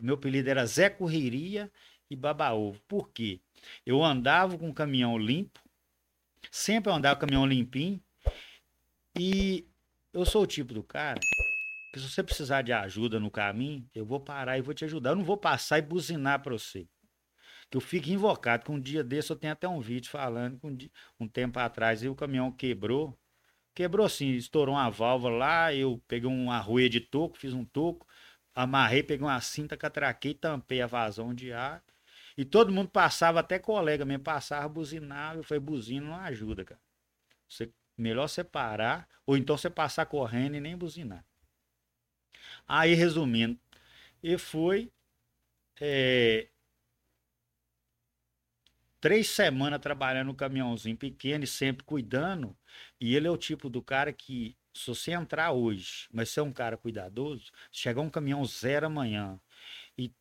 Speaker 1: Meu apelido era Zé Correria e Baba-Ovo. Por quê? Eu andava com o caminhão limpo, sempre andava com o caminhão limpinho, e eu sou o tipo do cara que se você precisar de ajuda no caminho, eu vou parar e vou te ajudar. Eu não vou passar e buzinar para você. Que eu fico invocado, que um dia desse eu tenho até um vídeo falando que um, di- um tempo atrás e o caminhão quebrou. Quebrou assim, estourou uma válvula lá, eu peguei uma arruia de toco, fiz um toco, amarrei, peguei uma cinta, catraquei, tampei a vazão de ar. E todo mundo passava, até colega mesmo, passava, buzinava. Eu falei, buzina não ajuda, cara. Você, melhor você parar, ou então você passar correndo e nem buzinar. Aí, resumindo, e foi é, três semanas trabalhando no caminhãozinho pequeno e sempre cuidando. E ele é o tipo do cara que, se você entrar hoje, mas você é um cara cuidadoso, chegar um caminhão zero amanhã e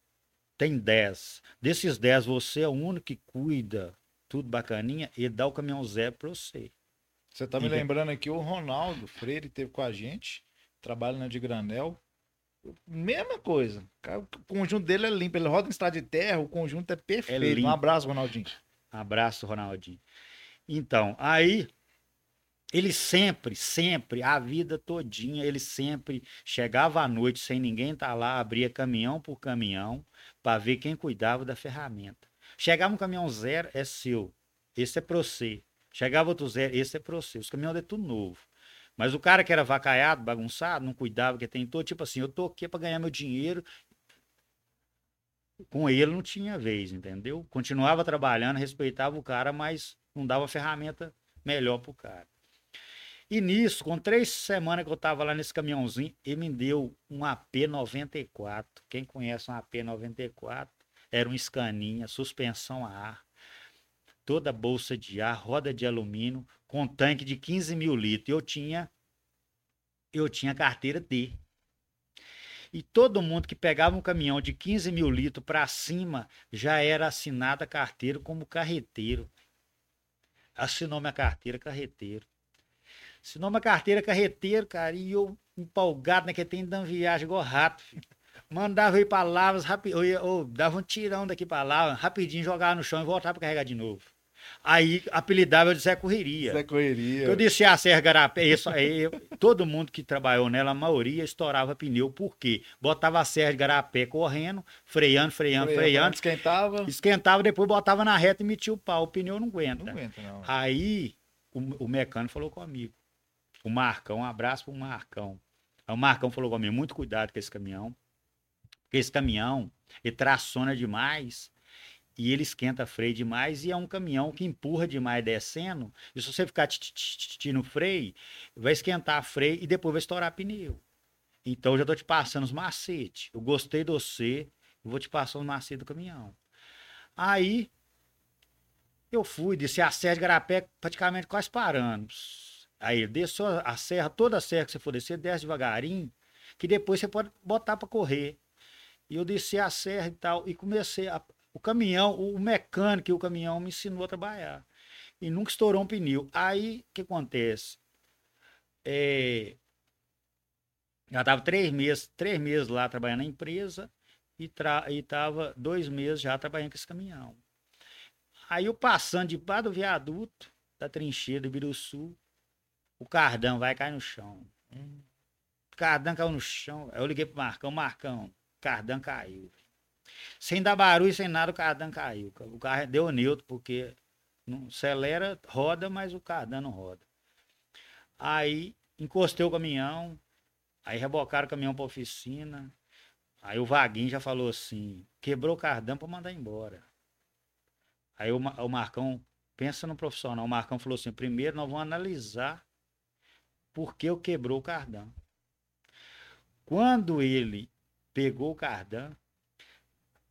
Speaker 1: tem 10. Desses 10, você é o único que cuida, tudo bacaninha, ele dá o caminhão zero para você.
Speaker 2: Você tá me
Speaker 1: Entende?
Speaker 2: lembrando aqui, o Ronaldo Freire teve com a gente, trabalha na de Granel. Mesma coisa. O conjunto dele é limpo, ele roda em estrada de terra, o conjunto é perfeito.
Speaker 1: limpo.
Speaker 2: um abraço, Ronaldinho.
Speaker 1: Abraço, Ronaldinho. Então, aí ele sempre, sempre, a vida todinha, ele sempre chegava à noite sem ninguém estar lá, abria caminhão por caminhão para ver quem cuidava da ferramenta. Chegava um caminhão zero, é seu. Esse é para você. Chegava outro zero, esse é para você. Os caminhões é tudo novo. Mas o cara que era vacaiado, bagunçado, não cuidava, que tentou, tipo assim, eu tô aqui para ganhar meu dinheiro. Com ele não tinha vez, entendeu? Continuava trabalhando, respeitava o cara, mas não dava ferramenta melhor pro cara. E nisso, com três semanas que eu tava lá nesse caminhãozinho, ele me deu um AP94. Quem conhece um AP94? Era um Scaninha, suspensão a ar, toda bolsa de ar, roda de alumínio, com tanque de 15 mil litros. Eu tinha, eu tinha carteira D. E todo mundo que pegava um caminhão de 15 mil litros para cima já era assinada a como carreteiro. Assinou minha carteira carreteiro. Assinou minha carteira carreteiro, cara, e eu empolgado, né? Que tem dando viagem igual rato, filho. Mandava eu ir para Lavras, rapi- eu, ia- dava um tirão daqui para Lavras, rapidinho jogava no chão e voltava para carregar de novo. Aí apelidava de Zé Correria.
Speaker 2: Zé Correria.
Speaker 1: Eu disse a Serra Garapé, isso aí, todo mundo que trabalhou nela, a maioria estourava pneu, por quê? Botava a Serra de Garapé correndo, freando, freando, freando,
Speaker 2: Esquentava.
Speaker 1: esquentava, depois botava na reta e metia o pau, o pneu não aguenta.
Speaker 2: Não aguenta, não.
Speaker 1: Aí o, o mecânico falou comigo, o Marcão, um abraço pro Marcão. Aí o Marcão falou comigo, muito cuidado com esse caminhão, porque esse caminhão, ele traciona demais e ele esquenta freio demais e é um caminhão que empurra demais descendo. E se você ficar no freio, vai esquentar freio e depois vai estourar pneu. Então já tô te passando os macetes. Eu gostei de você, eu vou te passar os macetes do caminhão. Aí eu fui, desci a serra de Garapé praticamente quase parando. Aí desceu a serra, toda a serra que você for descer, desce devagarinho, que depois você pode botar para correr. E eu desci a serra e tal, e comecei a, o caminhão, o mecânico e o caminhão me ensinou a trabalhar. E nunca estourou um pneu. Aí, o que acontece? É, já estava três meses, três meses lá trabalhando na empresa e estava dois meses já trabalhando com esse caminhão. Aí eu passando debaixo do viaduto da trincheira do Biruçu, o cardão vai cair no chão.
Speaker 2: Hum.
Speaker 1: O cardão caiu no chão. Aí eu liguei pro Marcão, Marcão, o cardão caiu. Sem dar barulho, sem nada, o cardão caiu. O carro deu neutro, porque não acelera, roda, mas o cardão não roda. Aí encostei o caminhão, aí rebocaram o caminhão pra oficina. Aí o Vaguinho já falou assim: quebrou o cardão para mandar embora. Aí o, o Marcão, pensa no profissional, o Marcão falou assim: primeiro nós vamos analisar por que eu quebrou o cardão. Quando ele pegou o cardão,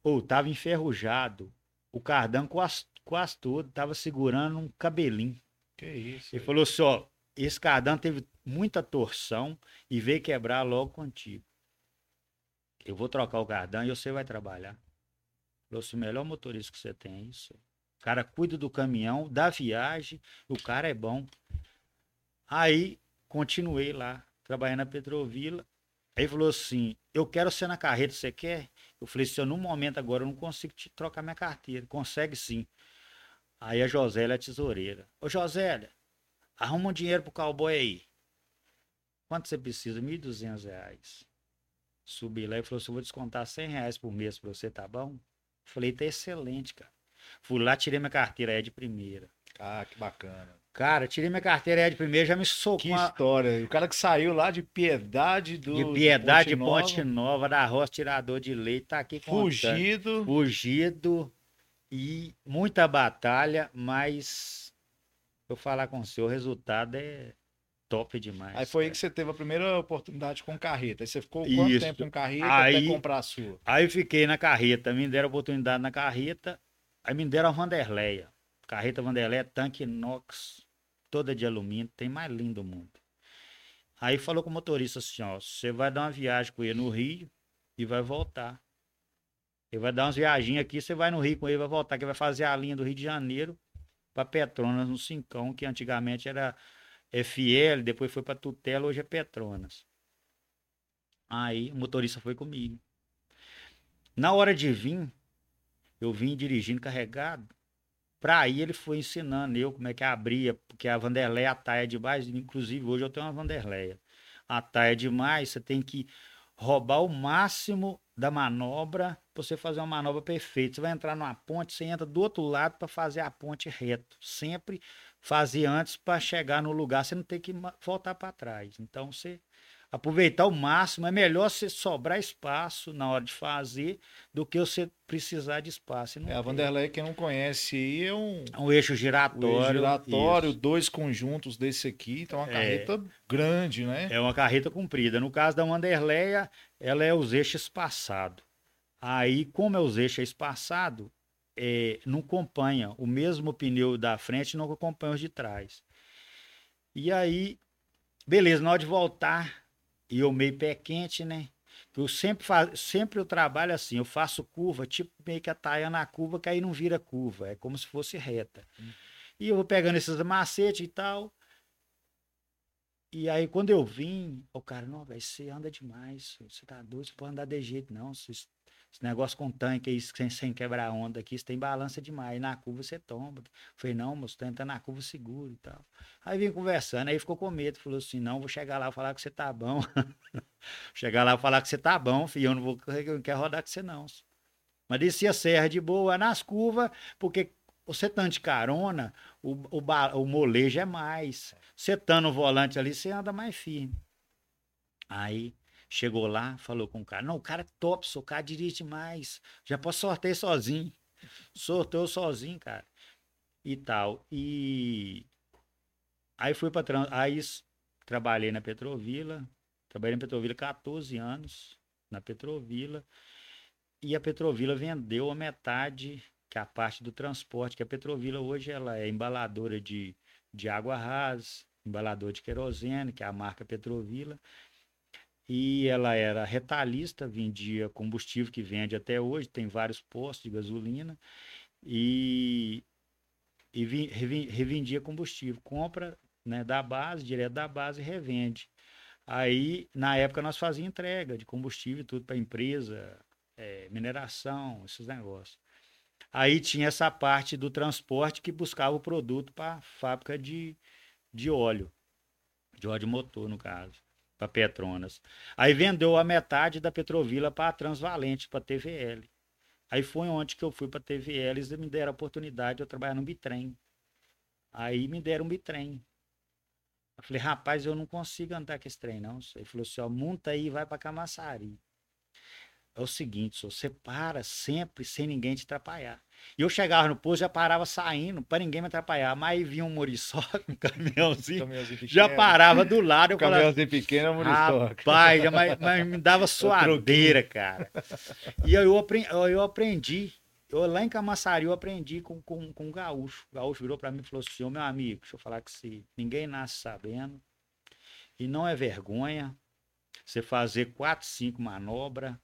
Speaker 1: ou estava enferrujado, o cardão quase, quase todo estava segurando um cabelinho.
Speaker 2: Que isso.
Speaker 1: Ele falou assim: ó, esse cardan teve muita torção e veio quebrar logo contigo. Eu vou trocar o cardan e você vai trabalhar. Falou assim, o melhor motorista que você tem é isso. O cara cuida do caminhão, da viagem, o cara é bom. Aí, continuei lá, trabalhando na Petrovila. Aí falou assim, eu quero ser na carreta, você quer? Eu falei, se eu no momento agora eu não consigo te trocar minha carteira. Consegue sim. Aí a Josélia é a tesoureira. Ô Josélia, arruma um dinheiro pro cowboy aí. Quanto você precisa? R$ 1.200. Subi lá e falou assim, eu vou descontar 100 reais por mês pra você, tá bom? Falei, tá excelente, cara. Fui lá, tirei minha carteira, é de primeira.
Speaker 2: Ah, que bacana.
Speaker 1: Cara, tirei minha carteira, é de primeira, já me socou.
Speaker 2: Que história. O cara que saiu lá de Piedade do.
Speaker 1: De Piedade de Ponte, Nova, Nova, da Roça Tirador de Leite, tá aqui
Speaker 2: Fugido.
Speaker 1: Contando. Fugido. E muita batalha, mas eu falar com o senhor, o resultado é top demais.
Speaker 2: Aí foi cara. aí que você teve a primeira oportunidade com carreta. Aí você ficou quanto Isso. tempo com carreta aí, até comprar a sua?
Speaker 1: Aí fiquei na carreta, me deram oportunidade na carreta, aí me deram a Vanderleia. Carreta Vanderleia, tanque inox, toda de alumínio, tem mais lindo do mundo. Aí falou com o motorista assim, ó, você vai dar uma viagem com ele no Rio e vai voltar. Ele vai dar umas viagens aqui, você vai no Rio com ele, vai voltar, que vai fazer a linha do Rio de Janeiro para Petronas, no Cincão, que antigamente era FL, depois foi para Tutela, hoje é Petronas. Aí o motorista foi comigo. Na hora de vir, eu vim dirigindo carregado. Pra aí ele foi ensinando eu como é que abria, porque a Vanderleia, a taia de baixo, inclusive hoje eu tenho uma Vanderleia. A taia de mais, você tem que roubar o máximo da manobra para você fazer uma manobra perfeita. Você vai entrar numa ponte, você entra do outro lado para fazer a ponte reto. Sempre fazer antes para chegar no lugar, você não tem que voltar para trás. Então você aproveitar o máximo, é melhor você sobrar espaço na hora de fazer do que você precisar de espaço.
Speaker 2: é, a Vanderlei, quem não conhece aí, é um,
Speaker 1: é um eixo giratório. Um eixo
Speaker 2: giratório, isso. dois conjuntos desse aqui, então é uma carreta é, grande, né?
Speaker 1: É uma carreta comprida. No caso da Vanderleia, ela é os eixos espaçados. Aí, como é os eixos espaçados, é, não acompanha o mesmo pneu da frente, não acompanha os de trás. E aí, beleza, na hora de voltar, e eu meio pé quente, né? Eu sempre, faz, sempre eu trabalho assim, eu faço curva, tipo meio que a na curva, que aí não vira curva, é como se fosse reta. Uhum. E eu vou pegando esses macetes e tal. E aí, quando eu vim, o cara, não, velho, você anda demais, você tá doido, você pode andar de jeito, não. Você, esse negócio com tanque aí, sem, sem quebrar onda aqui, você tem balança demais. Na curva você tomba. Falei, não, moço, tá entrando na curva seguro e tal. Aí vim conversando, aí ficou com medo, falou assim: não, vou chegar lá e falar que você tá bom. [LAUGHS] chegar lá e falar que você tá bom, filho, eu não vou eu não quero rodar com você, não. Mas descia a serra de boa nas curvas, porque você tá de carona, o, o, o molejo é mais. Você tá no volante ali, você anda mais firme. Aí Chegou lá, falou com o cara. Não, o cara é top, o cara dirige mais. Já posso sortear sozinho. Sorteou sozinho, cara. E tal. E aí fui para trans... aí trabalhei na Petrovila. Trabalhei na Petrovila 14 anos, na Petrovila. E a Petrovila vendeu a metade, que é a parte do transporte, que a Petrovila hoje ela é embaladora de, de água rasa, embalador de querosene, que é a marca Petrovila e ela era retalhista, vendia combustível que vende até hoje, tem vários postos de gasolina, e, e revendia combustível. Compra né, da base, direto da base, e revende. Aí, na época, nós fazíamos entrega de combustível tudo para empresa, é, mineração, esses negócios. Aí tinha essa parte do transporte que buscava o produto para a fábrica de, de óleo, de óleo de motor, no caso para Petronas. Aí vendeu a metade da Petrovila para a Transvalente, para a TVL. Aí foi onde que eu fui para a TVL, eles me deram a oportunidade de eu trabalhar no bitrem. Aí me deram um bitrem. Eu falei, rapaz, eu não consigo andar com esse trem, não. Ele falou assim, ó, monta aí e vai para Camaçari é o seguinte, você para sempre sem ninguém te atrapalhar. E eu chegava no posto, já parava saindo, para ninguém me atrapalhar. Mas aí vinha um muriçoca, [LAUGHS] um caminhãozinho, caminhãozinho já parava do lado. Eu
Speaker 2: caminhãozinho falava, pequeno é muriçoca.
Speaker 1: Rapaz, mas, mas me dava [LAUGHS] suadeira, cara. E eu aprendi, eu aprendi eu lá em Camaçari eu aprendi com, com, com o gaúcho. O gaúcho virou para mim e falou assim: meu amigo, deixa eu falar que se ninguém nasce sabendo, e não é vergonha você fazer quatro, cinco manobras,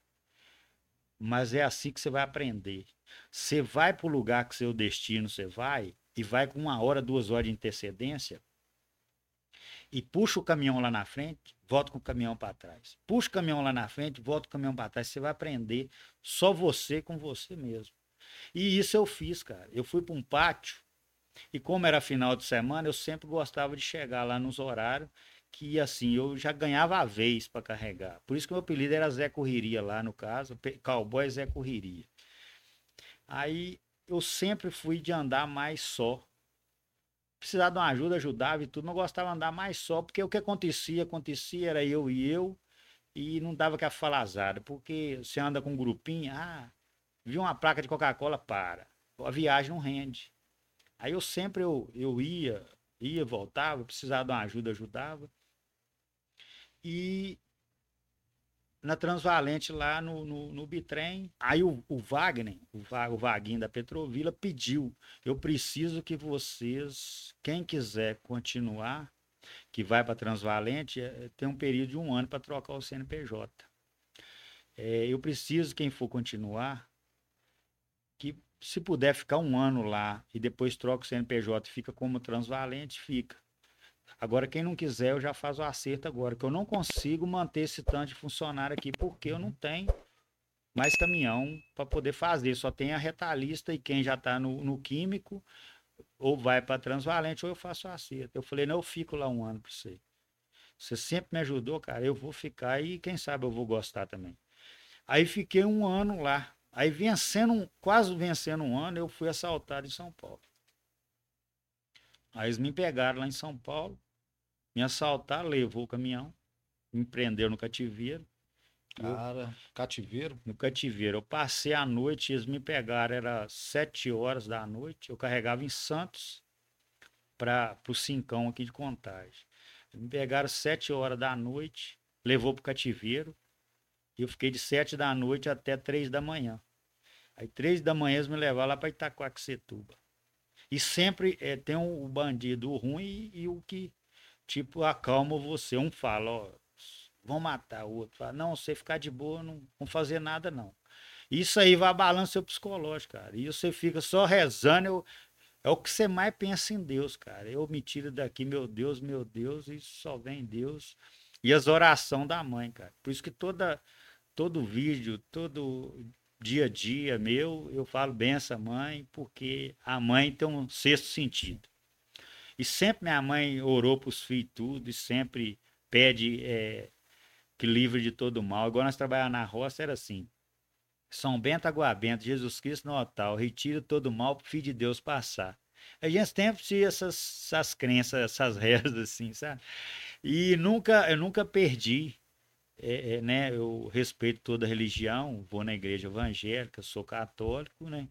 Speaker 1: mas é assim que você vai aprender. Você vai para o lugar que seu destino você vai, e vai com uma hora, duas horas de antecedência, e puxa o caminhão lá na frente, volta com o caminhão para trás. Puxa o caminhão lá na frente, volta o caminhão para trás. Você vai aprender só você com você mesmo. E isso eu fiz, cara. Eu fui para um pátio e como era final de semana, eu sempre gostava de chegar lá nos horários que assim, eu já ganhava a vez para carregar. Por isso que o meu apelido era Zé Correria lá no caso, Cowboy Zé Correria. Aí eu sempre fui de andar mais só precisar de uma ajuda, ajudava e tudo, mas gostava de andar mais só, porque o que acontecia, acontecia, era eu e eu, e não dava que a falazada, porque você anda com um grupinho, ah, viu uma placa de Coca-Cola, para. A viagem não rende. Aí eu sempre eu, eu ia, ia, voltava, precisava de uma ajuda, ajudava. E na Transvalente lá no, no, no Bitrem. Aí o, o Wagner, o, o Vaguinho da Petrovila, pediu: eu preciso que vocês, quem quiser continuar, que vai para Transvalente, é, tem um período de um ano para trocar o CNPJ. É, eu preciso, quem for continuar, que se puder ficar um ano lá e depois troca o CNPJ e fica como Transvalente, fica. Agora, quem não quiser, eu já faço o acerto agora, que eu não consigo manter esse tanto de funcionário aqui, porque eu não tenho mais caminhão para poder fazer. Só tem a retalhista e quem já está no, no, químico, ou vai para Transvalente, ou eu faço o acerto. Eu falei, não, eu fico lá um ano para você. Você sempre me ajudou, cara, eu vou ficar e quem sabe eu vou gostar também. Aí fiquei um ano lá. Aí vencendo, quase vencendo um ano, eu fui assaltado em São Paulo. Aí eles me pegaram lá em São Paulo me assaltaram, levou o caminhão, me prendeu no cativeiro.
Speaker 2: Cara, eu, cativeiro?
Speaker 1: No cativeiro. Eu passei a noite, eles me pegaram, era sete horas da noite. Eu carregava em Santos para o Cincão aqui de Contagem. Me pegaram sete horas da noite, levou para o cativeiro. E eu fiquei de sete da noite até três da manhã. Aí três da manhã eles me levaram lá para Itacoaxetuba. E sempre é, tem um, o bandido ruim e, e o que tipo, acalma você. Um fala, ó, vão matar, o outro fala, não, você ficar de boa, não vão fazer nada, não. Isso aí vai abalando seu psicológico, cara. E você fica só rezando, eu, é o que você mais pensa em Deus, cara. Eu me tiro daqui, meu Deus, meu Deus, e só vem Deus. E as orações da mãe, cara. Por isso que toda, todo vídeo, todo dia a dia meu, eu falo bem essa mãe, porque a mãe tem um sexto sentido. E sempre minha mãe orou para os filhos tudo, e sempre pede é, que livre de todo mal. Igual nós trabalhávamos na roça, era assim. São Bento, Água Bento, Jesus Cristo no altar, retira todo mal para o Filho de Deus passar. A gente sempre tinha essas, essas crenças, essas [LAUGHS] rezas assim, sabe? E nunca, eu nunca perdi, é, é, né? Eu respeito toda religião, vou na igreja evangélica, sou católico, né?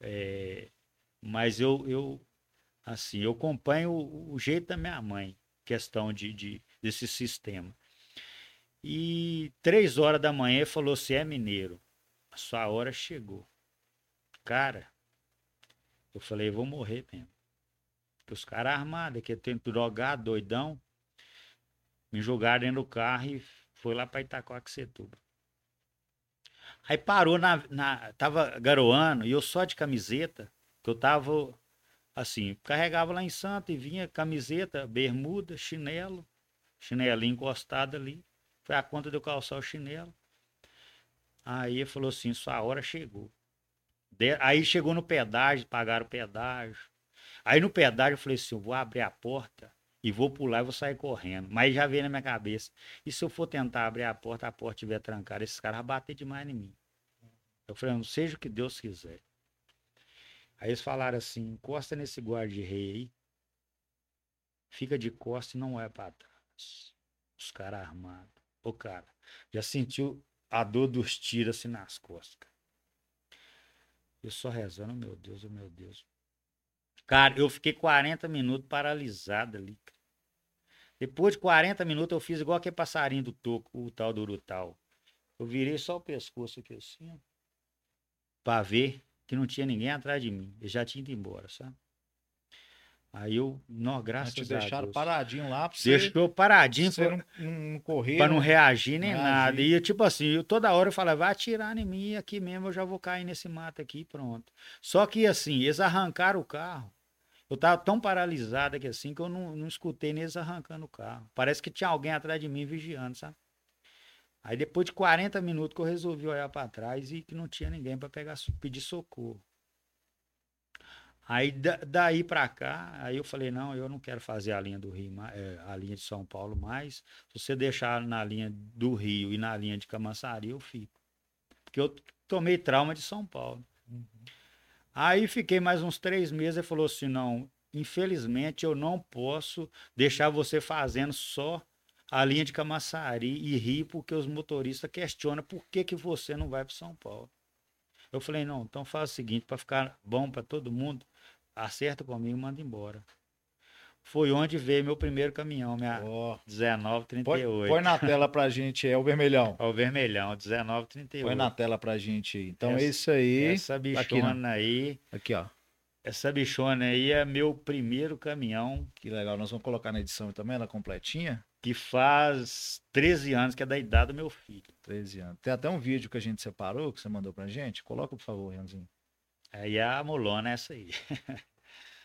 Speaker 1: É, mas eu, eu Assim, eu acompanho o, o jeito da minha mãe, questão de, de, desse sistema. E três horas da manhã falou: Você é mineiro, a sua hora chegou. Cara, eu falei: Vou morrer mesmo. Porque os caras armados, que tenho drogado, doidão, me jogaram dentro do carro e foi lá para Itacoaxetuba. Aí parou na, na. Tava garoando e eu só de camiseta, que eu tava assim, carregava lá em Santa e vinha camiseta, bermuda, chinelo, chinelinho encostado ali. Foi a conta de eu calçar o chinelo. Aí ele falou assim, sua hora chegou. De... Aí chegou no pedágio, pagaram o pedágio. Aí no pedágio eu falei assim, eu vou abrir a porta e vou pular e vou sair correndo. Mas já veio na minha cabeça, e se eu for tentar abrir a porta, a porta estiver trancada, esses caras vão bater demais em mim. Eu falei, não seja o que Deus quiser. Aí eles falaram assim: encosta nesse guarda-rei aí, fica de costa e não é para trás. Os caras armados. Ô, cara, já sentiu a dor dos tiros assim nas costas, cara. Eu só rezando, meu Deus, oh, meu Deus. Cara, eu fiquei 40 minutos paralisado ali, cara. Depois de 40 minutos eu fiz igual aquele passarinho do toco, o tal do urutau. Eu virei só o pescoço aqui assim, ó. Pra ver que não tinha ninguém atrás de mim. Ele já tinha ido embora, sabe? Aí eu, não, graças
Speaker 2: te
Speaker 1: a
Speaker 2: deixaram
Speaker 1: Deus.
Speaker 2: paradinho lá pra você,
Speaker 1: Deixou paradinho
Speaker 2: pra
Speaker 1: pra,
Speaker 2: você não, não correr.
Speaker 1: pra não reagir nem
Speaker 2: não
Speaker 1: nada.
Speaker 2: reagir.
Speaker 1: E eu, tipo assim, eu, toda hora eu falava, vai atirar em mim aqui mesmo, eu já vou cair nesse mato aqui pronto. Só que assim, eles arrancaram o carro. Eu tava tão paralisado que assim que eu não, não escutei nem eles arrancando o carro. Parece que tinha alguém atrás de mim vigiando, sabe? Aí depois de 40 minutos que eu resolvi olhar para trás e que não tinha ninguém para pegar pedir socorro. Aí da- daí para cá, aí eu falei, não, eu não quero fazer a linha do Rio, eh, a linha de São Paulo mais. Se você deixar na linha do Rio e na linha de Camaçari, eu fico. Porque eu tomei trauma de São Paulo. Aí fiquei mais uns três meses e falou assim, não, infelizmente eu não posso deixar você fazendo só a linha de Camaçari e Rio, porque os motoristas questionam por que, que você não vai para São Paulo. Eu falei, não, então faz o seguinte, para ficar bom para todo mundo, acerta comigo e manda embora. Foi onde veio meu primeiro caminhão, minha
Speaker 2: Ó,
Speaker 1: 1938.
Speaker 2: põe, põe na tela pra gente, é o vermelhão.
Speaker 1: Ó, o vermelhão, 1938.
Speaker 2: Põe na tela pra gente aí. Então,
Speaker 1: Essa-
Speaker 2: esse aí.
Speaker 1: Essa
Speaker 2: aqui,
Speaker 1: bichona aí,
Speaker 2: Aqui, ó.
Speaker 1: essa bichona aí é meu primeiro caminhão
Speaker 2: Que legal. Nós vamos colocar na edição também, ela completinha.
Speaker 1: que faz 13 anos, que é da idade do meu filho.
Speaker 2: 13 anos. Tem até um vídeo que a gente separou, que você mandou pra gente. Coloca, por favor, Renzinho.
Speaker 1: Aí a molona é essa aí. [LAUGHS]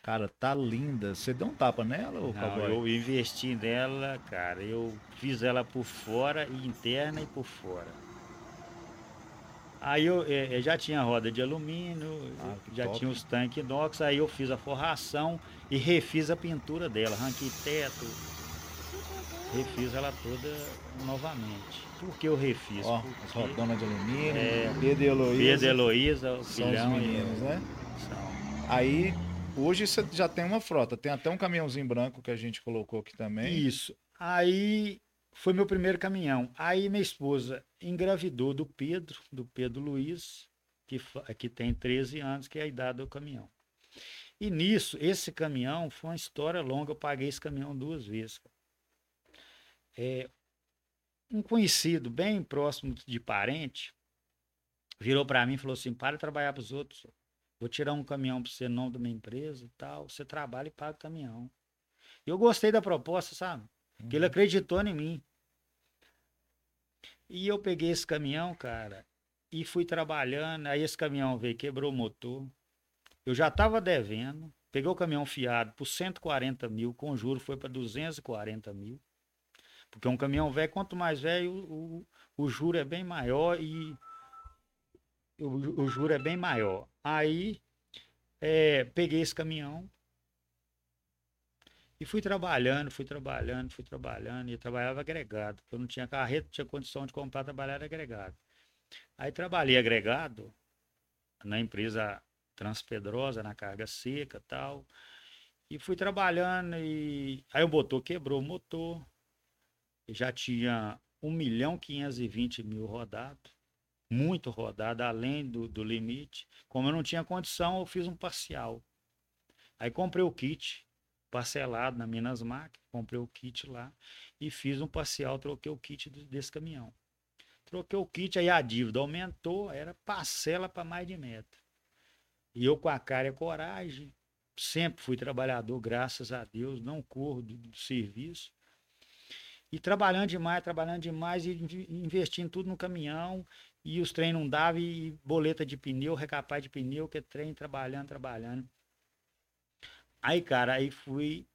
Speaker 2: Cara, tá linda. Você deu um tapa nela, ô
Speaker 1: Não, eu investi nela, cara. Eu fiz ela por fora e interna e por fora. Aí eu, eh, eh, já tinha roda de alumínio,
Speaker 2: Ah,
Speaker 1: já
Speaker 2: top.
Speaker 1: tinha os tanques inox, aí eu fiz a forração e refiz a pintura dela, arranquei teto, refiz ela toda novamente. Por que eu refiz?
Speaker 2: Ó,
Speaker 1: Porque
Speaker 2: as rodonas de alumínio.
Speaker 1: É,
Speaker 2: Pedro e Heloísa.
Speaker 1: Pedro e Heloísa, o
Speaker 2: São os
Speaker 1: filhão
Speaker 2: meninos, né?
Speaker 1: são.
Speaker 2: Aí, hoje você já tem uma frota. Tem até um caminhãozinho branco que a gente colocou aqui também.
Speaker 1: Isso. Aí foi meu primeiro caminhão. Aí minha esposa engravidou do Pedro, do Pedro Luiz, que, que tem 13 anos, que é a idade do caminhão. E nisso, esse caminhão foi uma história longa. Eu paguei esse caminhão duas vezes. É, um conhecido bem próximo de parente virou para mim e falou assim: para de trabalhar para os outros. Vou tirar um caminhão para você, nome da minha empresa e tal. Você trabalha e paga o caminhão. Eu gostei da proposta, sabe? Que ele acreditou em mim. E eu peguei esse caminhão, cara, e fui trabalhando. Aí esse caminhão veio, quebrou o motor. Eu já estava devendo. Peguei o caminhão fiado por 140 mil, com juro foi para 240 mil. Porque um caminhão velho, quanto mais velho, o, o, o juro é bem maior e o, juro é bem maior. Aí eh, peguei esse caminhão, e fui trabalhando, fui trabalhando, fui trabalhando, e trabalhava agregado. porque Eu não tinha carreta, não tinha condição de comprar, trabalhar agregado. Aí trabalhei agregado na empresa Transpedrosa, na carga seca tal. E fui trabalhando e aí o motor quebrou o motor. Já tinha 1 milhão 520 mil rodado. Muito rodado, além do, do limite. Como eu não tinha condição, eu fiz um parcial. Aí comprei o kit, parcelado na Minas Mac, comprei o kit lá e fiz um parcial, troquei o kit desse caminhão. Troquei o kit, aí a dívida aumentou, era parcela para mais de meta. E eu com a cara e a coragem, sempre fui trabalhador, graças a Deus, não corro do, do serviço. E trabalhando demais, trabalhando demais e investindo tudo no caminhão. E os trem não davam, e boleta de pneu, recapaz de pneu, que é trem trabalhando, trabalhando. Aí, cara, aí fui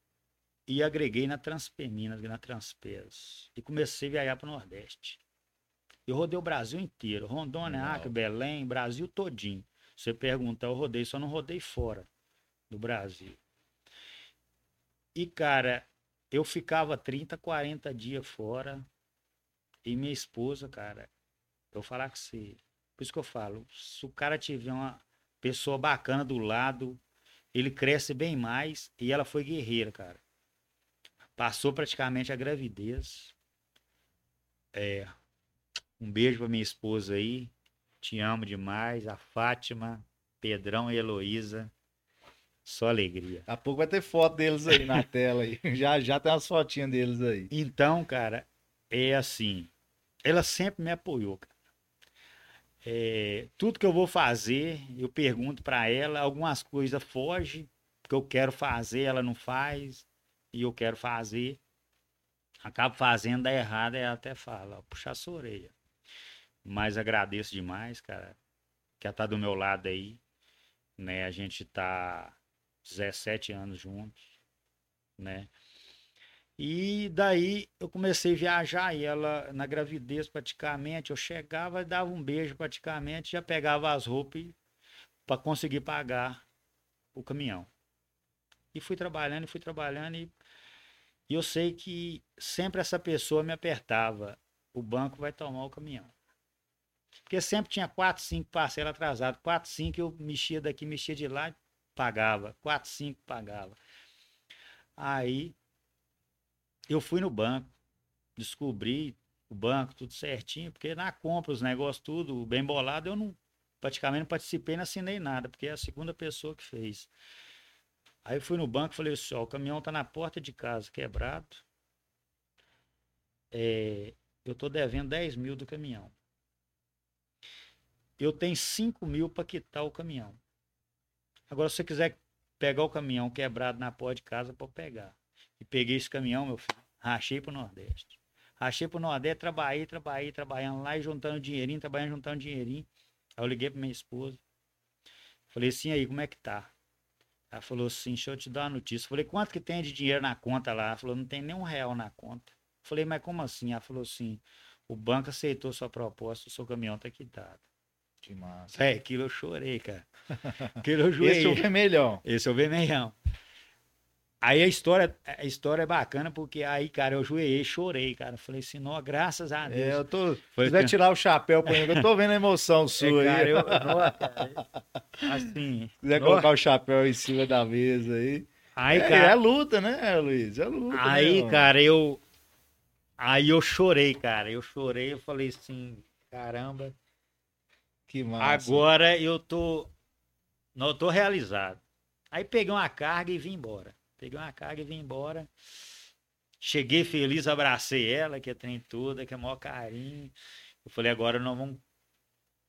Speaker 1: e agreguei na Transpeminas, na Transpes. E comecei a viajar para o Nordeste. Eu rodei o Brasil inteiro. Rondônia,
Speaker 2: Legal.
Speaker 1: Acre, Belém, Brasil todinho. Se você perguntar, eu rodei, só não rodei fora do Brasil. E, cara, eu ficava 30, 40 dias fora. E minha esposa, cara, eu falar com você. Por isso que eu falo, se o cara tiver uma pessoa bacana do lado, ele cresce bem mais. E ela foi guerreira, cara. Passou praticamente a gravidez. É. Um beijo pra minha esposa aí. Te amo demais. A Fátima, Pedrão e Heloísa. Só alegria.
Speaker 2: Daqui a pouco vai ter foto deles aí na [LAUGHS] tela. Aí. Já, já tem umas fotinhas deles aí.
Speaker 1: Então, cara, é assim. Ela sempre me apoiou, cara. É, tudo que eu vou fazer, eu pergunto para ela, algumas coisas fogem, que eu quero fazer, ela não faz, e eu quero fazer. Acabo fazendo, dá errado, ela até fala, puxa a sua orelha. Mas agradeço demais, cara, que ela tá do meu lado aí, né? A gente tá 17 anos juntos, né? E daí eu comecei a viajar e ela, na gravidez praticamente, eu chegava dava um beijo praticamente, já pegava as roupas para conseguir pagar o caminhão. E fui trabalhando, fui trabalhando, e, e eu sei que sempre essa pessoa me apertava. O banco vai tomar o caminhão. Porque sempre tinha quatro, cinco parcelas atrasadas. Quatro, cinco eu mexia daqui, mexia de lá, pagava. Quatro, cinco pagava. Aí eu fui no banco, descobri o banco, tudo certinho, porque na compra, os negócios, tudo bem bolado, eu não praticamente não participei, não assinei nada, porque é a segunda pessoa que fez. Aí eu fui no banco e falei assim, ó, o caminhão tá na porta de casa, quebrado. É, eu tô devendo 10 mil do caminhão. Eu tenho 5 mil para quitar o caminhão. Agora, se você quiser pegar o caminhão quebrado na porta de casa, pode pegar. E peguei esse caminhão, meu filho, rachei pro Nordeste. Rachei pro Nordeste, trabalhei, trabalhei, trabalhando lá e juntando dinheirinho, trabalhando, juntando dinheirinho. Aí eu liguei pra minha esposa. Falei assim, aí, como é que tá? Ela falou assim, deixa eu te dar uma notícia. falei, quanto que tem de dinheiro na conta lá? Ela falou, não tem nem um real na conta. falei, mas como assim? Ela falou assim, o banco aceitou sua proposta, o seu caminhão tá quitado.
Speaker 2: Que massa.
Speaker 1: É, aquilo eu chorei, cara. Aquilo eu joelhei.
Speaker 2: Esse é o vermelhão.
Speaker 1: Esse é o vermelhão. Aí a história, a história é bacana, porque aí, cara, eu joelhei, chorei, cara. Falei assim, não, graças a Deus.
Speaker 2: É, eu tô. Se quiser tirar o chapéu pra mim, eu tô vendo a emoção sua é, cara, [LAUGHS]
Speaker 1: aí.
Speaker 2: Eu,
Speaker 1: cara, assim.
Speaker 2: Se quiser colocar o chapéu em cima da mesa aí.
Speaker 1: Aí,
Speaker 2: é,
Speaker 1: cara.
Speaker 2: É luta, né, Luiz? É luta.
Speaker 1: Aí,
Speaker 2: né,
Speaker 1: cara, eu. Aí eu chorei, cara. Eu chorei, eu falei assim, caramba.
Speaker 2: Que massa.
Speaker 1: Agora eu tô. Não, eu tô realizado. Aí peguei uma carga e vim embora. Peguei uma carga e vim embora. Cheguei feliz, abracei ela, que é trem toda, que é maior carinho. Eu falei, agora nós vamos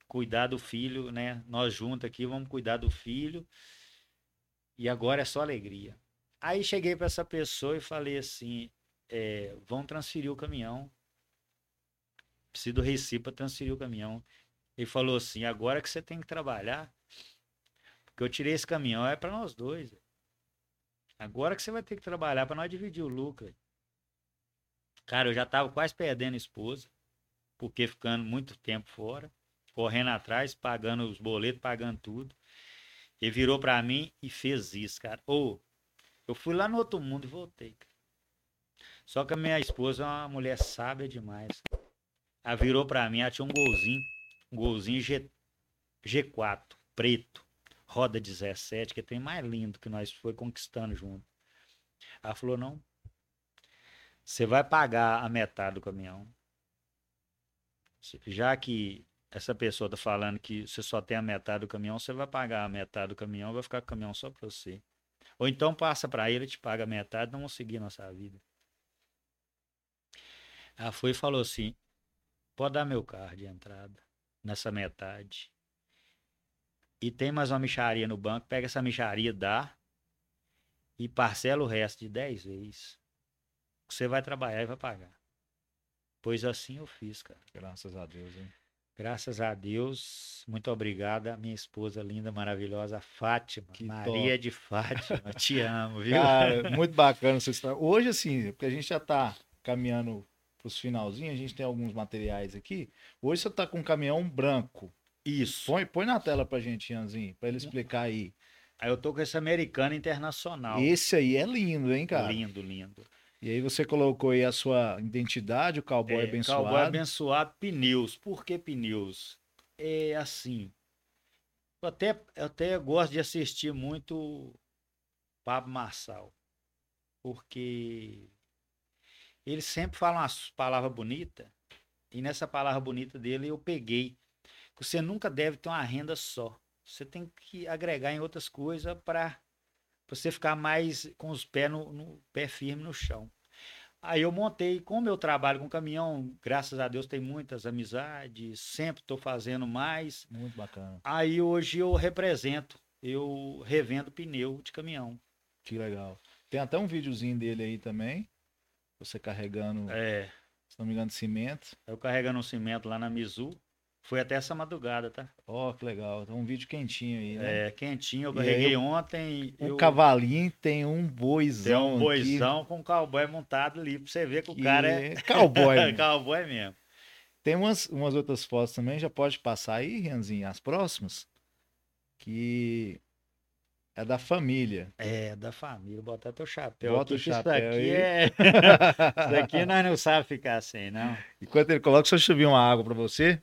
Speaker 1: cuidar do filho, né? Nós juntos aqui vamos cuidar do filho. E agora é só alegria. Aí cheguei para essa pessoa e falei assim: é, vão transferir o caminhão. Preciso do Recife para transferir o caminhão. Ele falou assim: agora que você tem que trabalhar, porque eu tirei esse caminhão, é para nós dois. Agora que você vai ter que trabalhar para nós dividir o lucro. Cara, eu já tava quase perdendo a esposa, porque ficando muito tempo fora, correndo atrás, pagando os boletos, pagando tudo. Ele virou para mim e fez isso, cara. Ou eu fui lá no outro mundo e voltei. Só que a minha esposa é uma mulher sábia demais. Ela virou para mim, ela tinha um golzinho, um golzinho G, G4, preto roda 17, que tem mais lindo que nós foi conquistando junto. Ela falou: não, você vai pagar a metade do caminhão. Já que essa pessoa tá falando que você só tem a metade do caminhão, você vai pagar a metade do caminhão, vai ficar com o caminhão só para você. Ou então passa para ele, te paga a metade, não vamos seguir nossa vida. Ela foi e falou assim: pode dar meu carro de entrada nessa metade e tem mais uma micharia no banco, pega essa micharia, dá e parcela o resto de 10 vezes. Você vai trabalhar e vai pagar. Pois assim eu fiz, cara.
Speaker 2: Graças a Deus, hein?
Speaker 1: Graças a Deus. Muito obrigada, minha esposa linda, maravilhosa, Fátima.
Speaker 2: Que
Speaker 1: Maria
Speaker 2: top.
Speaker 1: de Fátima. Te [LAUGHS] amo, viu?
Speaker 2: Cara, muito [LAUGHS] bacana essa história. Hoje, assim, porque a gente já tá caminhando pros finalzinhos, a gente tem alguns materiais aqui. Hoje você tá com um caminhão branco.
Speaker 1: Isso.
Speaker 2: Põe, põe na tela pra gente, Ianzinho, pra ele explicar aí.
Speaker 1: Aí eu tô com esse americano internacional.
Speaker 2: Esse aí é lindo, hein, cara?
Speaker 1: Lindo, lindo.
Speaker 2: E aí você colocou aí a sua identidade, o cowboy
Speaker 1: É,
Speaker 2: abençoado.
Speaker 1: Cowboy abençoado, pneus. Por que pneus? É assim. Eu até, eu até gosto de assistir muito Pablo Marçal. Porque ele sempre fala umas palavras bonitas. E nessa palavra bonita dele eu peguei. Você nunca deve ter uma renda só. Você tem que agregar em outras coisas para você ficar mais com os pés no, no pé firme no chão. Aí eu montei, como eu trabalho com caminhão, graças a Deus tem muitas amizades, sempre estou fazendo mais.
Speaker 2: Muito bacana.
Speaker 1: Aí hoje eu represento, eu revendo pneu de caminhão.
Speaker 2: Que legal. Tem até um videozinho dele aí também. Você carregando,
Speaker 1: É,
Speaker 2: se não me engano, cimento.
Speaker 1: eu carregando um cimento lá na Mizu. Foi até essa madrugada, tá?
Speaker 2: Ó, que legal. Tem um vídeo quentinho aí, né?
Speaker 1: É, quentinho, eu carreguei ontem.
Speaker 2: Um
Speaker 1: eu...
Speaker 2: cavalinho tem um
Speaker 1: Tem
Speaker 2: boizão.
Speaker 1: um
Speaker 2: aqui,
Speaker 1: boizão com um cowboy montado ali, pra você ver que o
Speaker 2: que
Speaker 1: cara é
Speaker 2: cowboy. mesmo. [LAUGHS]
Speaker 1: cowboy mesmo.
Speaker 2: Tem umas, umas outras fotos também, já pode passar aí, Rianzinho, as próximas, que é da família.
Speaker 1: É, da família, botar teu chapéu.
Speaker 2: Bota
Speaker 1: aqui,
Speaker 2: o chapéu
Speaker 1: Isso aqui
Speaker 2: aí.
Speaker 1: é. [LAUGHS] isso aqui nós não sabemos ficar sem, não.
Speaker 2: Enquanto ele coloca, só subir uma água para você.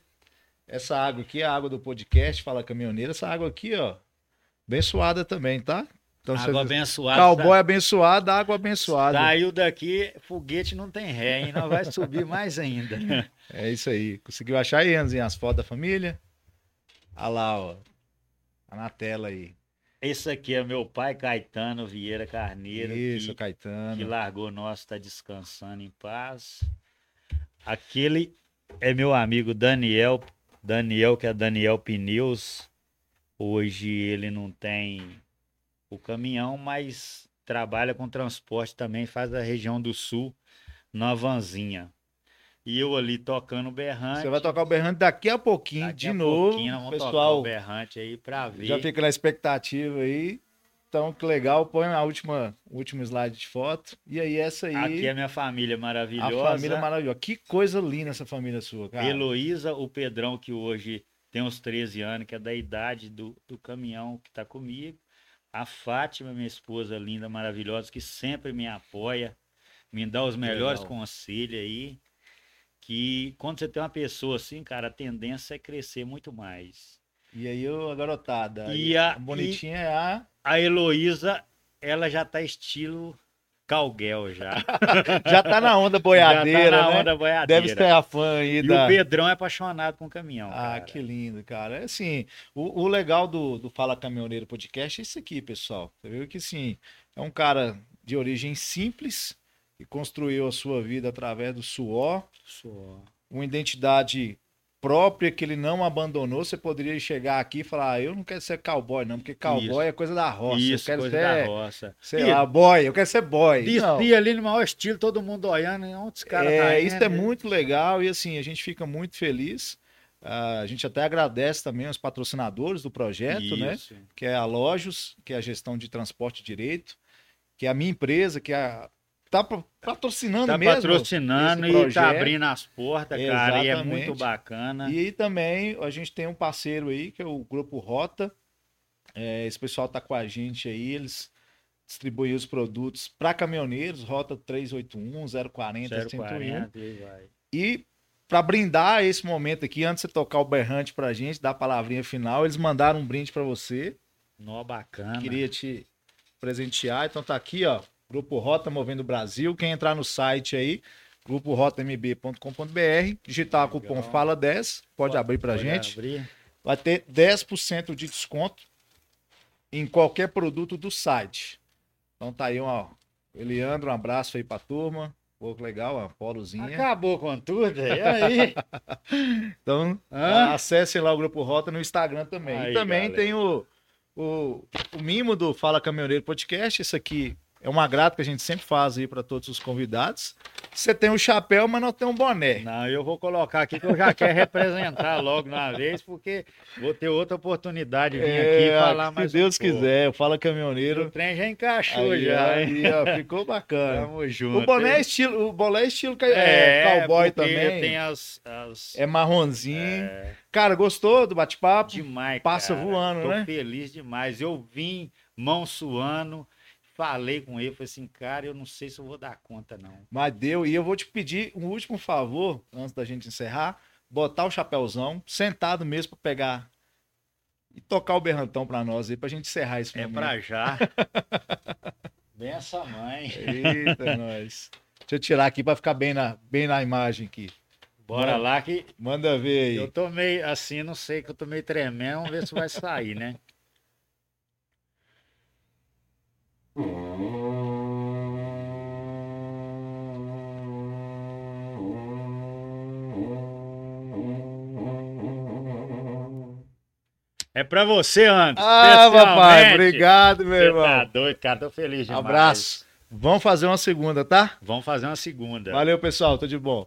Speaker 2: Essa água aqui é a água do podcast, Fala Caminhoneiro. Essa água aqui, ó, abençoada também, tá? Então,
Speaker 1: Água
Speaker 2: você...
Speaker 1: abençoada.
Speaker 2: Cowboy abençoado, água abençoada.
Speaker 1: Saiu daqui, foguete não tem ré, hein? Nós vai subir mais ainda. [LAUGHS]
Speaker 2: É isso aí. Conseguiu achar aí, Rianzinho, as fotos da família? Olha lá, ó. Tá na tela aí.
Speaker 1: Esse aqui é meu pai, Caetano Vieira Carneiro,
Speaker 2: Isso,
Speaker 1: que,
Speaker 2: Caetano.
Speaker 1: que largou nós, está descansando em paz. Aquele é meu amigo Daniel, Daniel, que é Daniel Pneus. Hoje ele não tem o caminhão, mas trabalha com transporte também, faz a região do sul, na vanzinha. E eu ali tocando berrante.
Speaker 2: Você vai tocar o berrante daqui a pouquinho,
Speaker 1: Daqui
Speaker 2: de
Speaker 1: a
Speaker 2: novo.
Speaker 1: pouquinho nós vamos tocar
Speaker 2: Pessoal,
Speaker 1: o berrante aí pra ver.
Speaker 2: já fica na expectativa aí. Então, que legal. Põe a última, último slide de foto. E aí, essa aí.
Speaker 1: Aqui é minha família
Speaker 2: a
Speaker 1: maravilhosa.
Speaker 2: família maravilhosa. Que coisa linda essa família sua, cara.
Speaker 1: Heloísa, o Pedrão, que hoje tem uns 13 anos, que é da idade do, do caminhão que está comigo. A Fátima, minha esposa linda, maravilhosa, que sempre me apoia, me dá os melhores
Speaker 2: Legal.
Speaker 1: conselhos aí. Que quando você tem uma pessoa assim, cara, a tendência é crescer muito mais.
Speaker 2: E aí, a garotada.
Speaker 1: E a-
Speaker 2: bonitinha é a.
Speaker 1: A Heloísa, ela já tá estilo Calguel já. [LAUGHS]
Speaker 2: Já tá na onda boiadeira, [LAUGHS]
Speaker 1: já tá na
Speaker 2: né?
Speaker 1: onda boiadeira.
Speaker 2: Deve ser a fã aí
Speaker 1: E
Speaker 2: da.
Speaker 1: o Pedrão é apaixonado com caminhão.
Speaker 2: Ah,
Speaker 1: cara.
Speaker 2: que lindo, cara. É assim, o, o legal do, do Fala Caminhoneiro Podcast é isso aqui, pessoal. Você viu que sim, é um cara de origem simples que construiu a sua vida através do suor,
Speaker 1: Só.
Speaker 2: uma identidade própria que ele não abandonou. Você poderia chegar aqui e falar: ah, eu não quero ser cowboy, não, porque cowboy
Speaker 1: Isso.
Speaker 2: é coisa da roça.
Speaker 1: Isso,
Speaker 2: eu quero
Speaker 1: coisa
Speaker 2: ser,
Speaker 1: da roça.
Speaker 2: sei
Speaker 1: Ih,
Speaker 2: lá, boy, eu quero ser boy. Não.
Speaker 1: Descia ali no maior estilo, todo mundo olhando. Onde esse cara
Speaker 2: É,
Speaker 1: tá
Speaker 2: isso
Speaker 1: indo?
Speaker 2: é muito legal e assim, a gente fica muito feliz. Ah, a gente até agradece também aos patrocinadores do projeto, né?
Speaker 1: Isso.
Speaker 2: Que é a Lojos, que é a gestão de transporte direito, que é a minha empresa, que é a, tá pa- patrocinando
Speaker 1: Tá
Speaker 2: mesmo.
Speaker 1: patrocinando
Speaker 2: esse
Speaker 1: e
Speaker 2: projeto.
Speaker 1: tá abrindo as portas, cara. E é
Speaker 2: Exatamente.
Speaker 1: muito bacana.
Speaker 2: E aí também a gente tem um parceiro aí, que é o Grupo Rota. É, esse pessoal tá com a gente aí, eles distribuem os produtos para caminhoneiros, Rota 381, 040, 101.
Speaker 1: 040 e vai.
Speaker 2: E para brindar esse momento aqui, antes de você tocar o berrante pra gente, dar a palavrinha final, eles mandaram um brinde para você.
Speaker 1: Nó bacana.
Speaker 2: Queria te presentear. Então tá aqui, ó, Grupo Rota Movendo Brasil. Quem entrar no site aí, gruporotamb.com.br, digitar o cupom
Speaker 1: Legal.
Speaker 2: Fala 10, pode abrir pra
Speaker 1: Pode
Speaker 2: gente.
Speaker 1: abrir.
Speaker 2: Vai ter 10% de desconto em qualquer produto do site. Então tá aí, ó. Eliandro, um abraço aí pra turma. Pô, que legal, uma polozinha.
Speaker 1: Acabou com tudo. E aí? [LAUGHS]
Speaker 2: Então,
Speaker 1: Hã?
Speaker 2: acessem lá o Grupo Rota no Instagram também.
Speaker 1: Aí,
Speaker 2: e também
Speaker 1: galera.
Speaker 2: tem o, o, o mimo do Fala Caminhoneiro Podcast. Isso aqui é um agrado que a gente sempre faz aí para todos os convidados. Você tem um chapéu, mas não tem um boné.
Speaker 1: Não, eu vou colocar aqui que eu já quero representar [LAUGHS] logo uma vez, porque vou ter outra oportunidade de vir aqui e falar
Speaker 2: se
Speaker 1: mais um
Speaker 2: Deus
Speaker 1: pouco.
Speaker 2: quiser, o Fala
Speaker 1: O
Speaker 2: Caminhoneiro.
Speaker 1: trem já encaixou
Speaker 2: Aí,
Speaker 1: já,
Speaker 2: aí, ó, ficou bacana.
Speaker 1: Tamo junto.
Speaker 2: O boné é estilo, o boné é estilo ca- é, cowboy também.
Speaker 1: Tem as, as...
Speaker 2: É marronzinho.
Speaker 1: é,
Speaker 2: Cara, gostou do bate-papo?
Speaker 1: demais,
Speaker 2: Passa
Speaker 1: cara.
Speaker 2: voando,
Speaker 1: Tô
Speaker 2: né?
Speaker 1: feliz demais. Eu vim, mão suando, falei com ele, falei assim, cara, eu não sei se eu vou dar conta, não.
Speaker 2: Mas deu. E eu vou te pedir um último favor, antes da gente encerrar. Botar o chapéuzão, sentado mesmo pra pegar e tocar o berrantão pra nós aí, pra gente encerrar esse
Speaker 1: É pra já. [LAUGHS] Benção, mãe.
Speaker 2: Eita, nós. Deixa eu tirar aqui pra ficar bem na, bem na imagem aqui.
Speaker 1: Bora
Speaker 2: Mano.
Speaker 1: lá que
Speaker 2: Manda ver aí.
Speaker 1: eu tô meio assim, não sei, que eu tô meio tremendo, vamos ver se vai sair, né? É pra você, Anderson.
Speaker 2: Ah, papai, obrigado, meu
Speaker 1: você tá
Speaker 2: irmão.
Speaker 1: Tá doido, cara, tô feliz demais.
Speaker 2: Abraço. Vamos fazer uma segunda, tá?
Speaker 1: Vamos fazer uma segunda.
Speaker 2: Valeu, pessoal, tudo de bom.